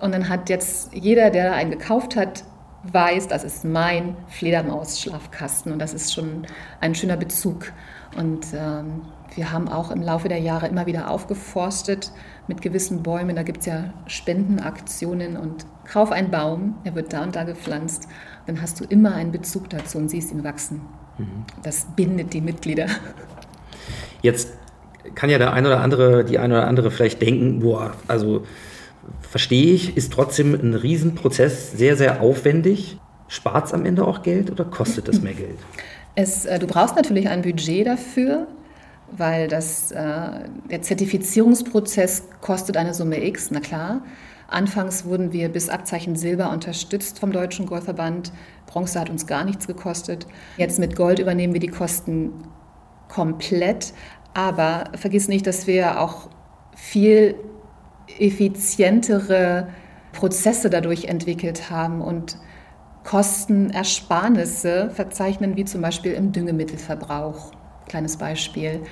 Und dann hat jetzt jeder, der einen gekauft hat, weiß, das ist mein Fledermaus-Schlafkasten und das ist schon ein schöner Bezug. Und ähm, wir haben auch im Laufe der Jahre immer wieder aufgeforstet mit gewissen Bäumen. Da gibt es ja Spendenaktionen und kauf einen Baum, er wird da und da gepflanzt. Dann hast du immer einen Bezug dazu und siehst ihn wachsen. Mhm. Das bindet die Mitglieder. Jetzt kann ja der eine oder andere, die eine oder andere vielleicht denken, boah, also verstehe ich, ist trotzdem ein Riesenprozess, sehr, sehr aufwendig. Spart es am Ende auch Geld oder kostet es mehr Geld? Es, äh, du brauchst natürlich ein Budget dafür, weil das, äh, der Zertifizierungsprozess kostet eine Summe X, na klar. Anfangs wurden wir bis Abzeichen Silber unterstützt vom Deutschen Golfverband. Bronze hat uns gar nichts gekostet. Jetzt mit Gold übernehmen wir die Kosten komplett. Aber vergiss nicht, dass wir auch viel effizientere Prozesse dadurch entwickelt haben und Kostenersparnisse verzeichnen, wie zum Beispiel im Düngemittelverbrauch. Kleines Beispiel.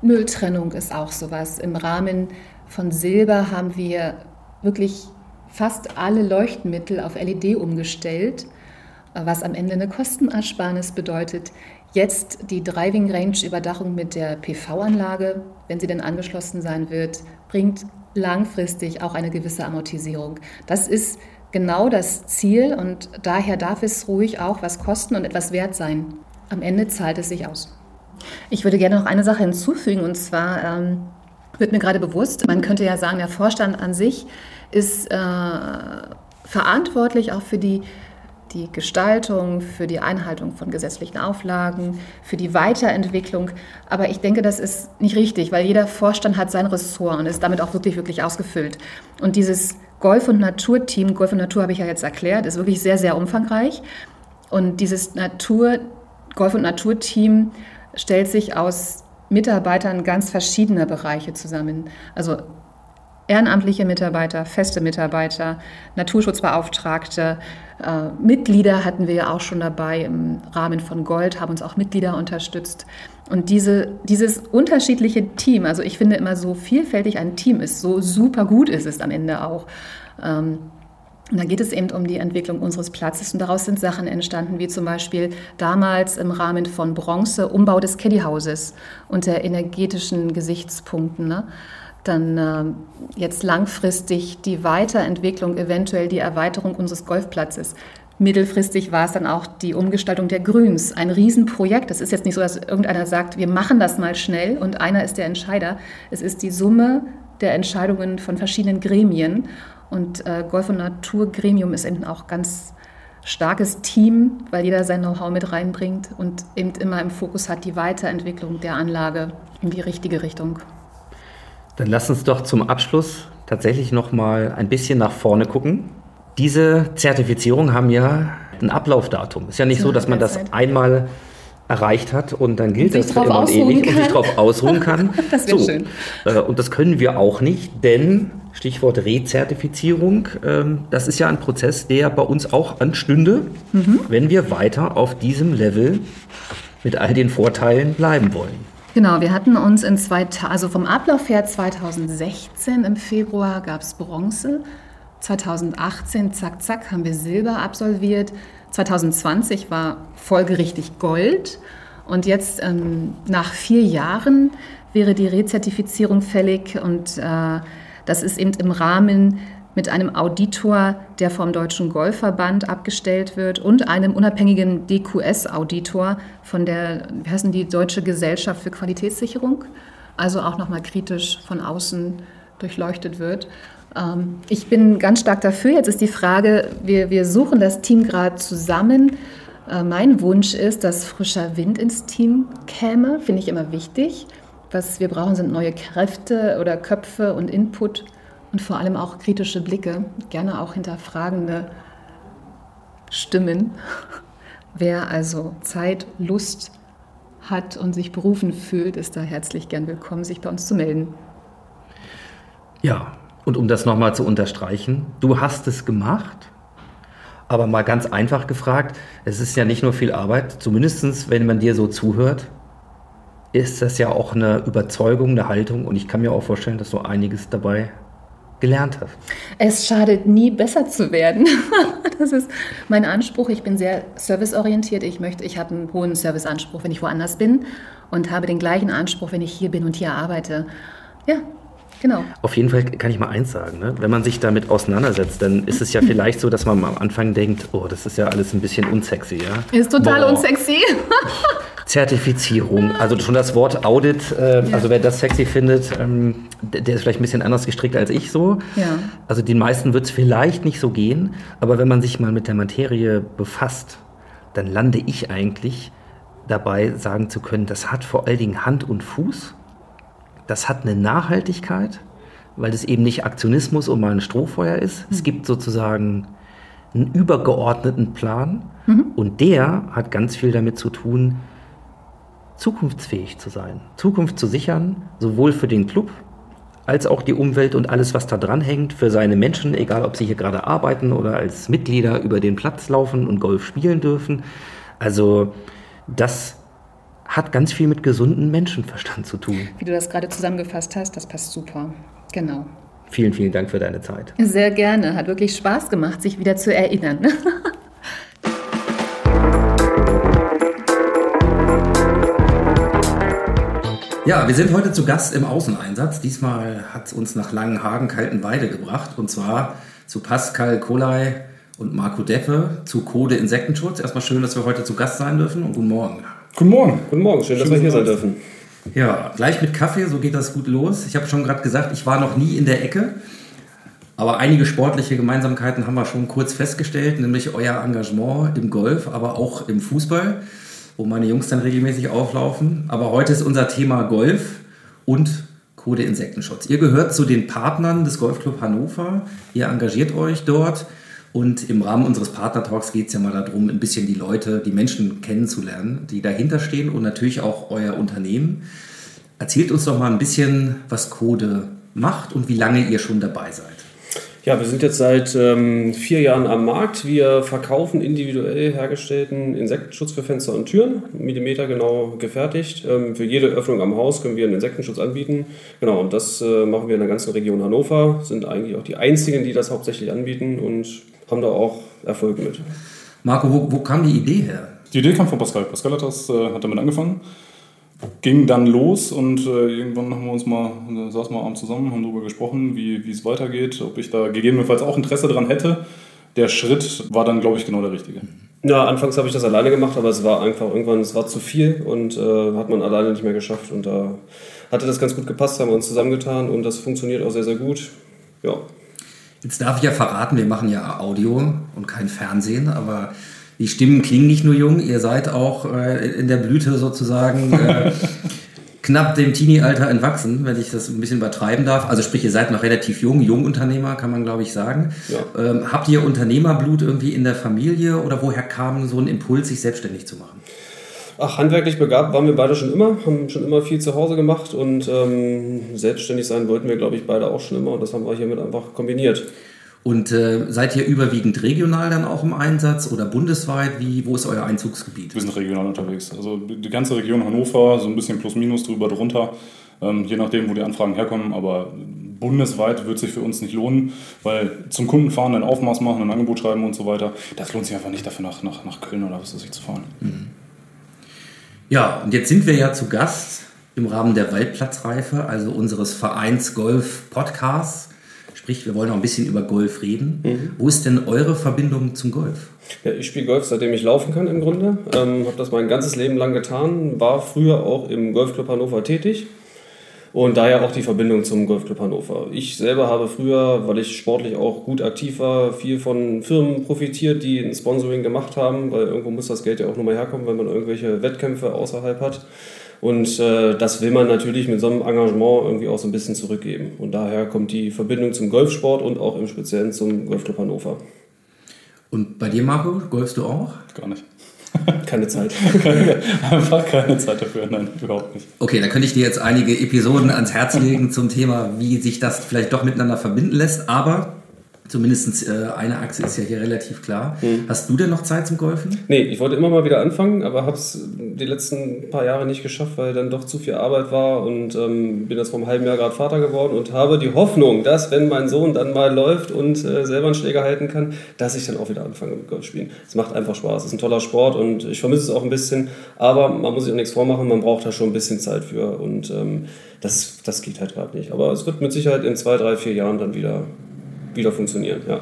Mülltrennung ist auch sowas. Im Rahmen von Silber haben wir wirklich fast alle Leuchtmittel auf LED umgestellt, was am Ende eine Kostenersparnis bedeutet. Jetzt die Driving Range Überdachung mit der PV-Anlage, wenn sie denn angeschlossen sein wird, bringt langfristig auch eine gewisse Amortisierung. Das ist genau das Ziel und daher darf es ruhig auch was kosten und etwas wert sein. Am Ende zahlt es sich aus. Ich würde gerne noch eine Sache hinzufügen und zwar ähm, wird mir gerade bewusst, man könnte ja sagen, der Vorstand an sich ist äh, verantwortlich auch für die, die Gestaltung, für die Einhaltung von gesetzlichen Auflagen, für die Weiterentwicklung. Aber ich denke, das ist nicht richtig, weil jeder Vorstand hat sein Ressort und ist damit auch wirklich, wirklich ausgefüllt. Und dieses Golf- und Naturteam, Golf und Natur habe ich ja jetzt erklärt, ist wirklich sehr, sehr umfangreich. Und dieses Natur, Golf- und Naturteam stellt sich aus Mitarbeitern ganz verschiedener Bereiche zusammen. Also ehrenamtliche Mitarbeiter, feste Mitarbeiter, Naturschutzbeauftragte, äh, Mitglieder hatten wir ja auch schon dabei im Rahmen von Gold, haben uns auch Mitglieder unterstützt. Und diese, dieses unterschiedliche Team, also ich finde immer so vielfältig ein Team ist, so super gut ist es am Ende auch. Ähm, und da geht es eben um die Entwicklung unseres Platzes und daraus sind Sachen entstanden, wie zum Beispiel damals im Rahmen von Bronze Umbau des Caddyhauses unter energetischen Gesichtspunkten. Ne? Dann äh, jetzt langfristig die Weiterentwicklung, eventuell die Erweiterung unseres Golfplatzes. Mittelfristig war es dann auch die Umgestaltung der Grüns, ein Riesenprojekt. Es ist jetzt nicht so, dass irgendeiner sagt, wir machen das mal schnell und einer ist der Entscheider. Es ist die Summe der Entscheidungen von verschiedenen Gremien. Und äh, Golf- und Naturgremium ist eben auch ganz starkes Team, weil jeder sein Know-how mit reinbringt und eben immer im Fokus hat die Weiterentwicklung der Anlage in die richtige Richtung. Dann lass uns doch zum Abschluss tatsächlich noch mal ein bisschen nach vorne gucken. Diese Zertifizierung haben ja ein Ablaufdatum. Ist ja nicht so, dass man das einmal erreicht hat und dann gilt das für immer und ewig und sich darauf ausruhen kann. das wäre so. schön. Äh, und das können wir auch nicht, denn Stichwort Rezertifizierung, ähm, das ist ja ein Prozess, der bei uns auch anstünde, mhm. wenn wir weiter auf diesem Level mit all den Vorteilen bleiben wollen. Genau, wir hatten uns in zwei also vom Ablauf her 2016 im Februar gab es Bronze, 2018 zack zack haben wir Silber absolviert, 2020 war folgerichtig Gold. Und jetzt ähm, nach vier Jahren wäre die Rezertifizierung fällig. Und äh, das ist eben im Rahmen mit einem Auditor, der vom Deutschen Golfverband abgestellt wird und einem unabhängigen DQS-Auditor von der, wie heißen die, Deutsche Gesellschaft für Qualitätssicherung, also auch nochmal kritisch von außen durchleuchtet wird. Ähm, ich bin ganz stark dafür. Jetzt ist die Frage, wir, wir suchen das Team gerade zusammen. Äh, mein Wunsch ist, dass frischer Wind ins Team käme, finde ich immer wichtig. Was wir brauchen, sind neue Kräfte oder Köpfe und Input und vor allem auch kritische Blicke, gerne auch hinterfragende Stimmen. Wer also Zeit, Lust hat und sich berufen fühlt, ist da herzlich gern willkommen, sich bei uns zu melden. Ja, und um das nochmal zu unterstreichen, du hast es gemacht, aber mal ganz einfach gefragt, es ist ja nicht nur viel Arbeit, zumindest wenn man dir so zuhört, ist das ja auch eine Überzeugung, eine Haltung und ich kann mir auch vorstellen, dass du einiges dabei gelernt hast. Es schadet nie, besser zu werden. das ist mein Anspruch. Ich bin sehr serviceorientiert. Ich möchte, ich habe einen hohen Serviceanspruch, wenn ich woanders bin und habe den gleichen Anspruch, wenn ich hier bin und hier arbeite. Ja, Genau. Auf jeden Fall kann ich mal eins sagen. Ne? Wenn man sich damit auseinandersetzt, dann ist es ja vielleicht so, dass man am Anfang denkt, oh, das ist ja alles ein bisschen unsexy. Ja? Ist total Boah. unsexy. Zertifizierung, also schon das Wort Audit, äh, ja. also wer das sexy findet, ähm, der, ist vielleicht ein bisschen anders gestrickt als ich so. Ja. Also den meisten wird es vielleicht nicht so gehen, aber wenn man sich mal mit der Materie befasst, dann lande ich eigentlich dabei, sagen zu können, das hat vor allen Dingen Hand und Fuß das hat eine Nachhaltigkeit, weil es eben nicht Aktionismus und mal ein Strohfeuer ist. Mhm. Es gibt sozusagen einen übergeordneten Plan mhm. und der hat ganz viel damit zu tun, zukunftsfähig zu sein, Zukunft zu sichern, sowohl für den Club als auch die Umwelt und alles, was da dran hängt, für seine Menschen, egal ob sie hier gerade arbeiten oder als Mitglieder über den Platz laufen und Golf spielen dürfen. Also das hat ganz viel mit gesundem Menschenverstand zu tun. Wie du das gerade zusammengefasst hast, das passt super. Genau. Vielen, vielen Dank für deine Zeit. Sehr gerne. Hat wirklich Spaß gemacht, sich wieder zu erinnern. Ja, wir sind heute zu Gast im Außeneinsatz. Diesmal hat es uns nach Langenhagen Kaltenweide gebracht und zwar zu Pascal Kolei und Marco Deppe zu Code Insektenschutz. Erstmal schön, dass wir heute zu Gast sein dürfen und guten Morgen. Guten Morgen. Guten Morgen. Schön, Schön dass wir hier sein dürfen. Ja, gleich mit Kaffee, so geht das gut los. Ich habe schon gerade gesagt, ich war noch nie in der Ecke. Aber einige sportliche Gemeinsamkeiten haben wir schon kurz festgestellt, nämlich euer Engagement im Golf, aber auch im Fußball, wo meine Jungs dann regelmäßig auflaufen. Aber heute ist unser Thema Golf und Code Insektenschutz. Ihr gehört zu den Partnern des Golfclub Hannover. Ihr engagiert euch dort. Und im Rahmen unseres Partner-Talks geht es ja mal darum, ein bisschen die Leute, die Menschen kennenzulernen, die dahinter stehen und natürlich auch euer Unternehmen. Erzählt uns doch mal ein bisschen, was Code macht und wie lange ihr schon dabei seid. Ja, wir sind jetzt seit ähm, vier Jahren am Markt. Wir verkaufen individuell hergestellten Insektenschutz für Fenster und Türen, Millimeter genau gefertigt. Ähm, für jede Öffnung am Haus können wir einen Insektenschutz anbieten. Genau, und das äh, machen wir in der ganzen Region Hannover. Sind eigentlich auch die einzigen, die das hauptsächlich anbieten und haben da auch Erfolg mit. Marco, wo, wo kam die Idee her? Die Idee kam von Pascal. Pascal hat, das, äh, hat damit angefangen ging dann los und äh, irgendwann haben wir uns mal, äh, saßen wir abends zusammen, haben darüber gesprochen, wie, wie es weitergeht, ob ich da gegebenenfalls auch Interesse daran hätte. Der Schritt war dann, glaube ich, genau der richtige. Ja, anfangs habe ich das alleine gemacht, aber es war einfach irgendwann, es war zu viel und äh, hat man alleine nicht mehr geschafft. Und da hatte das ganz gut gepasst, haben wir uns zusammengetan und das funktioniert auch sehr, sehr gut. Ja. Jetzt darf ich ja verraten, wir machen ja Audio und kein Fernsehen, aber die Stimmen klingen nicht nur jung, ihr seid auch äh, in der Blüte sozusagen äh, knapp dem Teenie-Alter entwachsen, wenn ich das ein bisschen übertreiben darf. Also sprich, ihr seid noch relativ jung, Jungunternehmer, kann man glaube ich sagen. Ja. Ähm, habt ihr Unternehmerblut irgendwie in der Familie oder woher kam so ein Impuls, sich selbstständig zu machen? Ach, handwerklich begabt waren wir beide schon immer, haben schon immer viel zu Hause gemacht und ähm, selbstständig sein wollten wir, glaube ich, beide auch schon immer und das haben wir hiermit einfach kombiniert. Und äh, seid ihr überwiegend regional dann auch im Einsatz oder bundesweit? Wie, wo ist euer Einzugsgebiet? Wir sind regional unterwegs. Also die ganze Region Hannover, so ein bisschen plus minus drüber drunter, ähm, je nachdem, wo die Anfragen herkommen. Aber bundesweit wird sich für uns nicht lohnen, weil zum Kunden fahren, ein Aufmaß machen, ein Angebot schreiben und so weiter, das lohnt sich einfach nicht dafür nach, nach, nach Köln oder was weiß ich zu fahren. Mhm. Ja, und jetzt sind wir ja zu Gast im Rahmen der Waldplatzreife, also unseres Vereins Golf Podcasts. Sprich, wir wollen auch ein bisschen über Golf reden. Mhm. Wo ist denn eure Verbindung zum Golf? Ja, ich spiele Golf, seitdem ich laufen kann im Grunde. Ähm, habe das mein ganzes Leben lang getan. War früher auch im Golfclub Hannover tätig. Und daher auch die Verbindung zum Golfclub Hannover. Ich selber habe früher, weil ich sportlich auch gut aktiv war, viel von Firmen profitiert, die ein Sponsoring gemacht haben, weil irgendwo muss das Geld ja auch nochmal herkommen, wenn man irgendwelche Wettkämpfe außerhalb hat. Und äh, das will man natürlich mit so einem Engagement irgendwie auch so ein bisschen zurückgeben. Und daher kommt die Verbindung zum Golfsport und auch im Speziellen zum Golfclub Hannover. Und bei dir, Marco, golfst du auch? Gar nicht. Keine Zeit. Einfach keine Zeit dafür, nein, überhaupt nicht. Okay, da könnte ich dir jetzt einige Episoden ans Herz legen zum Thema, wie sich das vielleicht doch miteinander verbinden lässt. Aber Zumindest äh, eine Achse ist ja hier relativ klar. Mhm. Hast du denn noch Zeit zum Golfen? Nee, ich wollte immer mal wieder anfangen, aber habe es die letzten paar Jahre nicht geschafft, weil dann doch zu viel Arbeit war und ähm, bin jetzt vor einem halben Jahr gerade Vater geworden und habe die Hoffnung, dass wenn mein Sohn dann mal läuft und äh, selber einen Schläger halten kann, dass ich dann auch wieder anfange mit Golf spielen. Es macht einfach Spaß, es ist ein toller Sport und ich vermisse es auch ein bisschen, aber man muss sich auch nichts vormachen, man braucht da schon ein bisschen Zeit für und ähm, das, das geht halt gerade nicht. Aber es wird mit Sicherheit in zwei, drei, vier Jahren dann wieder wieder funktionieren. Ja.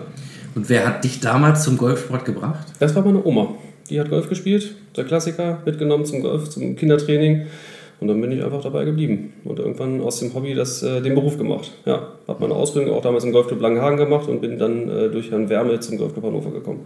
Und wer hat dich damals zum Golfsport gebracht? Das war meine Oma. Die hat Golf gespielt, der Klassiker, mitgenommen zum Golf, zum Kindertraining. Und dann bin ich einfach dabei geblieben und irgendwann aus dem Hobby das, äh, den Beruf gemacht. Ja, habe meine Ausbildung auch damals im Golfclub Langenhagen gemacht und bin dann äh, durch Herrn Wärme zum Golfclub Hannover gekommen.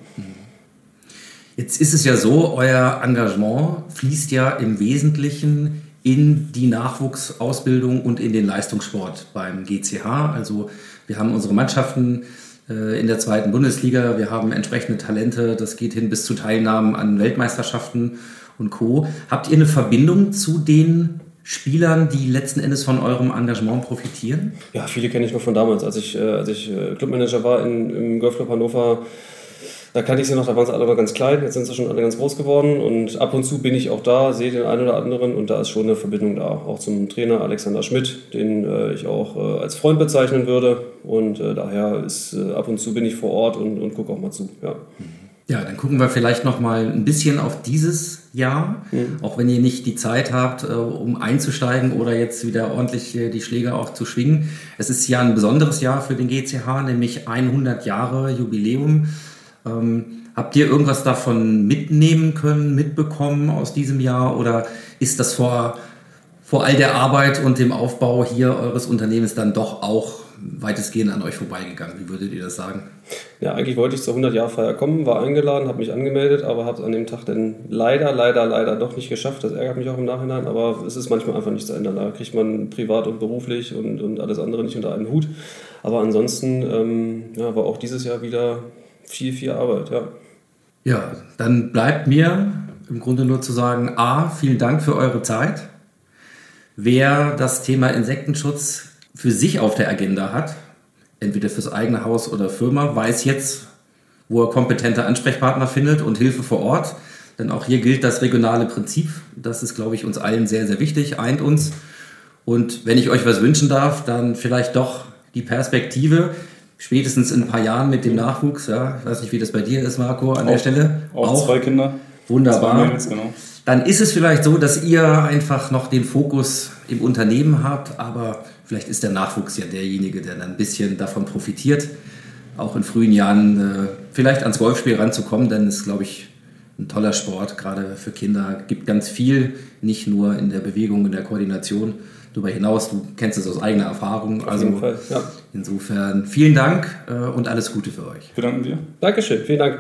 Jetzt ist es ja so, euer Engagement fließt ja im Wesentlichen in die Nachwuchsausbildung und in den Leistungssport beim GCH. Also wir haben unsere Mannschaften äh, in der zweiten Bundesliga, wir haben entsprechende Talente, das geht hin bis zu Teilnahmen an Weltmeisterschaften und Co. Habt ihr eine Verbindung zu den Spielern, die letzten Endes von eurem Engagement profitieren? Ja, viele kenne ich noch von damals, als ich, äh, als ich äh, Clubmanager war in, im Golfclub Hannover da kannte ich sie noch, da waren sie alle noch ganz klein, jetzt sind sie schon alle ganz groß geworden und ab und zu bin ich auch da, sehe den einen oder anderen und da ist schon eine Verbindung da. Auch zum Trainer Alexander Schmidt, den äh, ich auch äh, als Freund bezeichnen würde und äh, daher ist äh, ab und zu bin ich vor Ort und, und gucke auch mal zu. Ja. Ja, dann gucken wir vielleicht noch mal ein bisschen auf dieses Jahr, mhm. auch wenn ihr nicht die Zeit habt, äh, um einzusteigen oder jetzt wieder ordentlich äh, die Schläger auch zu schwingen. Es ist ja ein besonderes Jahr für den GCH, nämlich 100 Jahre Jubiläum. Ähm, habt ihr irgendwas davon mitnehmen können, mitbekommen aus diesem Jahr oder ist das vor, vor all der Arbeit und dem Aufbau hier eures Unternehmens dann doch auch weitestgehend an euch vorbeigegangen? Wie würdet ihr das sagen? Ja, eigentlich wollte ich zur 100-Jahr-Feier kommen, war eingeladen, habe mich angemeldet, aber habe es an dem Tag dann leider, leider, leider doch nicht geschafft. Das ärgert mich auch im Nachhinein, aber es ist manchmal einfach nicht zu ändern. Da kriegt man privat und beruflich und, und alles andere nicht unter einen Hut. Aber ansonsten ähm, ja, war auch dieses Jahr wieder viel, viel Arbeit, ja. Ja, dann bleibt mir im Grunde nur zu sagen, A, vielen Dank für eure Zeit. Wer das Thema Insektenschutz für sich auf der Agenda hat, entweder fürs eigene Haus oder Firma, weiß jetzt, wo er kompetente Ansprechpartner findet und Hilfe vor Ort. Denn auch hier gilt das regionale Prinzip. Das ist, glaube ich, uns allen sehr, sehr wichtig, eint uns. Und wenn ich euch was wünschen darf, dann vielleicht doch die Perspektive, spätestens in ein paar Jahren mit dem Nachwuchs. Ja, ich weiß nicht, wie das bei dir ist, Marco, an auch, der Stelle. Auch, auch zwei Kinder. Wunderbar. Zwei Mädels, genau. Dann ist es vielleicht so, dass ihr einfach noch den Fokus im Unternehmen habt, aber vielleicht ist der Nachwuchs ja derjenige, der dann ein bisschen davon profitiert, auch in frühen Jahren äh, vielleicht ans Golfspiel ranzukommen, denn es ist, glaube ich, ein toller Sport, gerade für Kinder. Gibt ganz viel, nicht nur in der Bewegung, in der Koordination. Darüber hinaus, du kennst es aus eigener Erfahrung. Auf also Fall, ja. Insofern vielen Dank äh, und alles Gute für euch. Wir danken dir. Dankeschön, vielen Dank.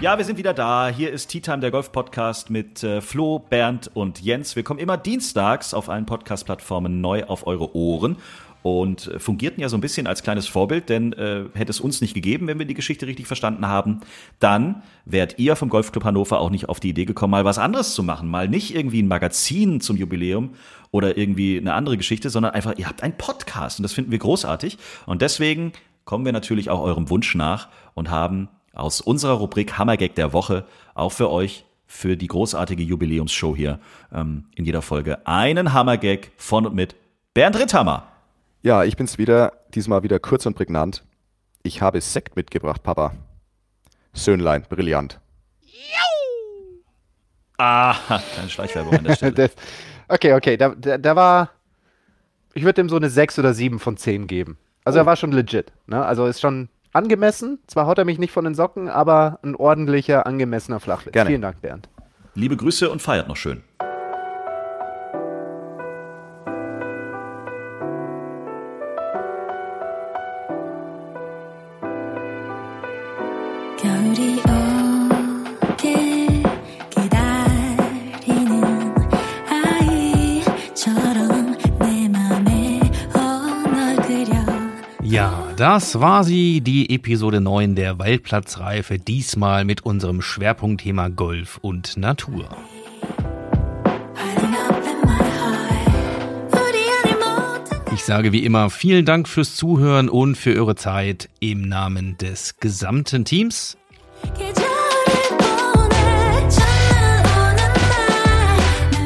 Ja, wir sind wieder da. Hier ist Tea Time, der Golf-Podcast mit äh, Flo, Bernd und Jens. Wir kommen immer dienstags auf allen Podcast-Plattformen neu auf eure Ohren und äh, fungierten ja so ein bisschen als kleines Vorbild, denn äh, hätte es uns nicht gegeben, wenn wir die Geschichte richtig verstanden haben, dann wärt ihr vom Golfclub Hannover auch nicht auf die Idee gekommen, mal was anderes zu machen, mal nicht irgendwie ein Magazin zum Jubiläum oder irgendwie eine andere Geschichte, sondern einfach, ihr habt einen Podcast und das finden wir großartig und deswegen kommen wir natürlich auch eurem Wunsch nach und haben aus unserer Rubrik Hammergag der Woche auch für euch für die großartige Jubiläumsshow hier ähm, in jeder Folge einen Hammergag von und mit Bernd Ritthammer. Ja, ich bin's wieder, diesmal wieder kurz und prägnant. Ich habe Sekt mitgebracht, Papa. Söhnlein, brillant. Ah, keine Schleichwerbung an der Stelle. das, okay, okay, da, da, da war, ich würde dem so eine 6 oder 7 von 10 geben. Also oh. er war schon legit. Ne? Also ist schon angemessen. Zwar haut er mich nicht von den Socken, aber ein ordentlicher, angemessener Flachwitz. Gerne. Vielen Dank, Bernd. Liebe Grüße und feiert noch schön. Das war sie, die Episode 9 der Waldplatzreife, diesmal mit unserem Schwerpunktthema Golf und Natur. Ich sage wie immer vielen Dank fürs Zuhören und für eure Zeit im Namen des gesamten Teams.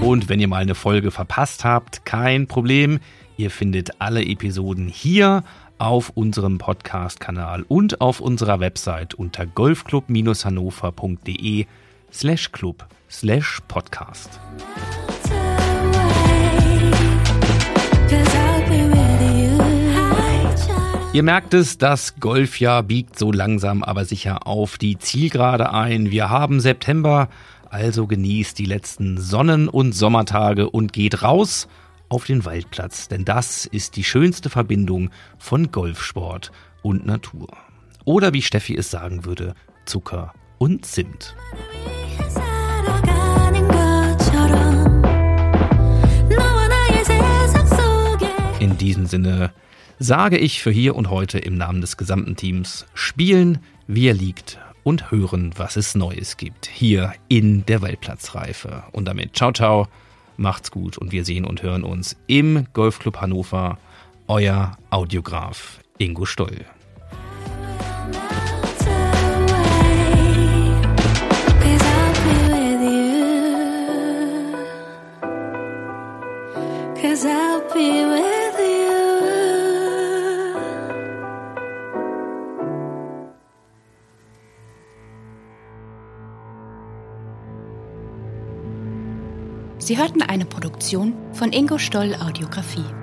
Und wenn ihr mal eine Folge verpasst habt, kein Problem. Ihr findet alle Episoden hier auf unserem Podcast-Kanal und auf unserer Website unter golfclub-hannover.de slash club slash podcast. Ihr merkt es, das Golfjahr biegt so langsam aber sicher auf die Zielgerade ein. Wir haben September, also genießt die letzten Sonnen- und Sommertage und geht raus – auf den Waldplatz, denn das ist die schönste Verbindung von Golfsport und Natur. Oder wie Steffi es sagen würde, Zucker und Zimt. In diesem Sinne sage ich für hier und heute im Namen des gesamten Teams, spielen, wie er liegt und hören, was es Neues gibt, hier in der Waldplatzreife. Und damit ciao, ciao Macht's gut und wir sehen und hören uns im Golfclub Hannover. Euer Audiograf Ingo Stoll. I'll be with Sie hörten eine Produktion von Ingo Stoll Audiografie.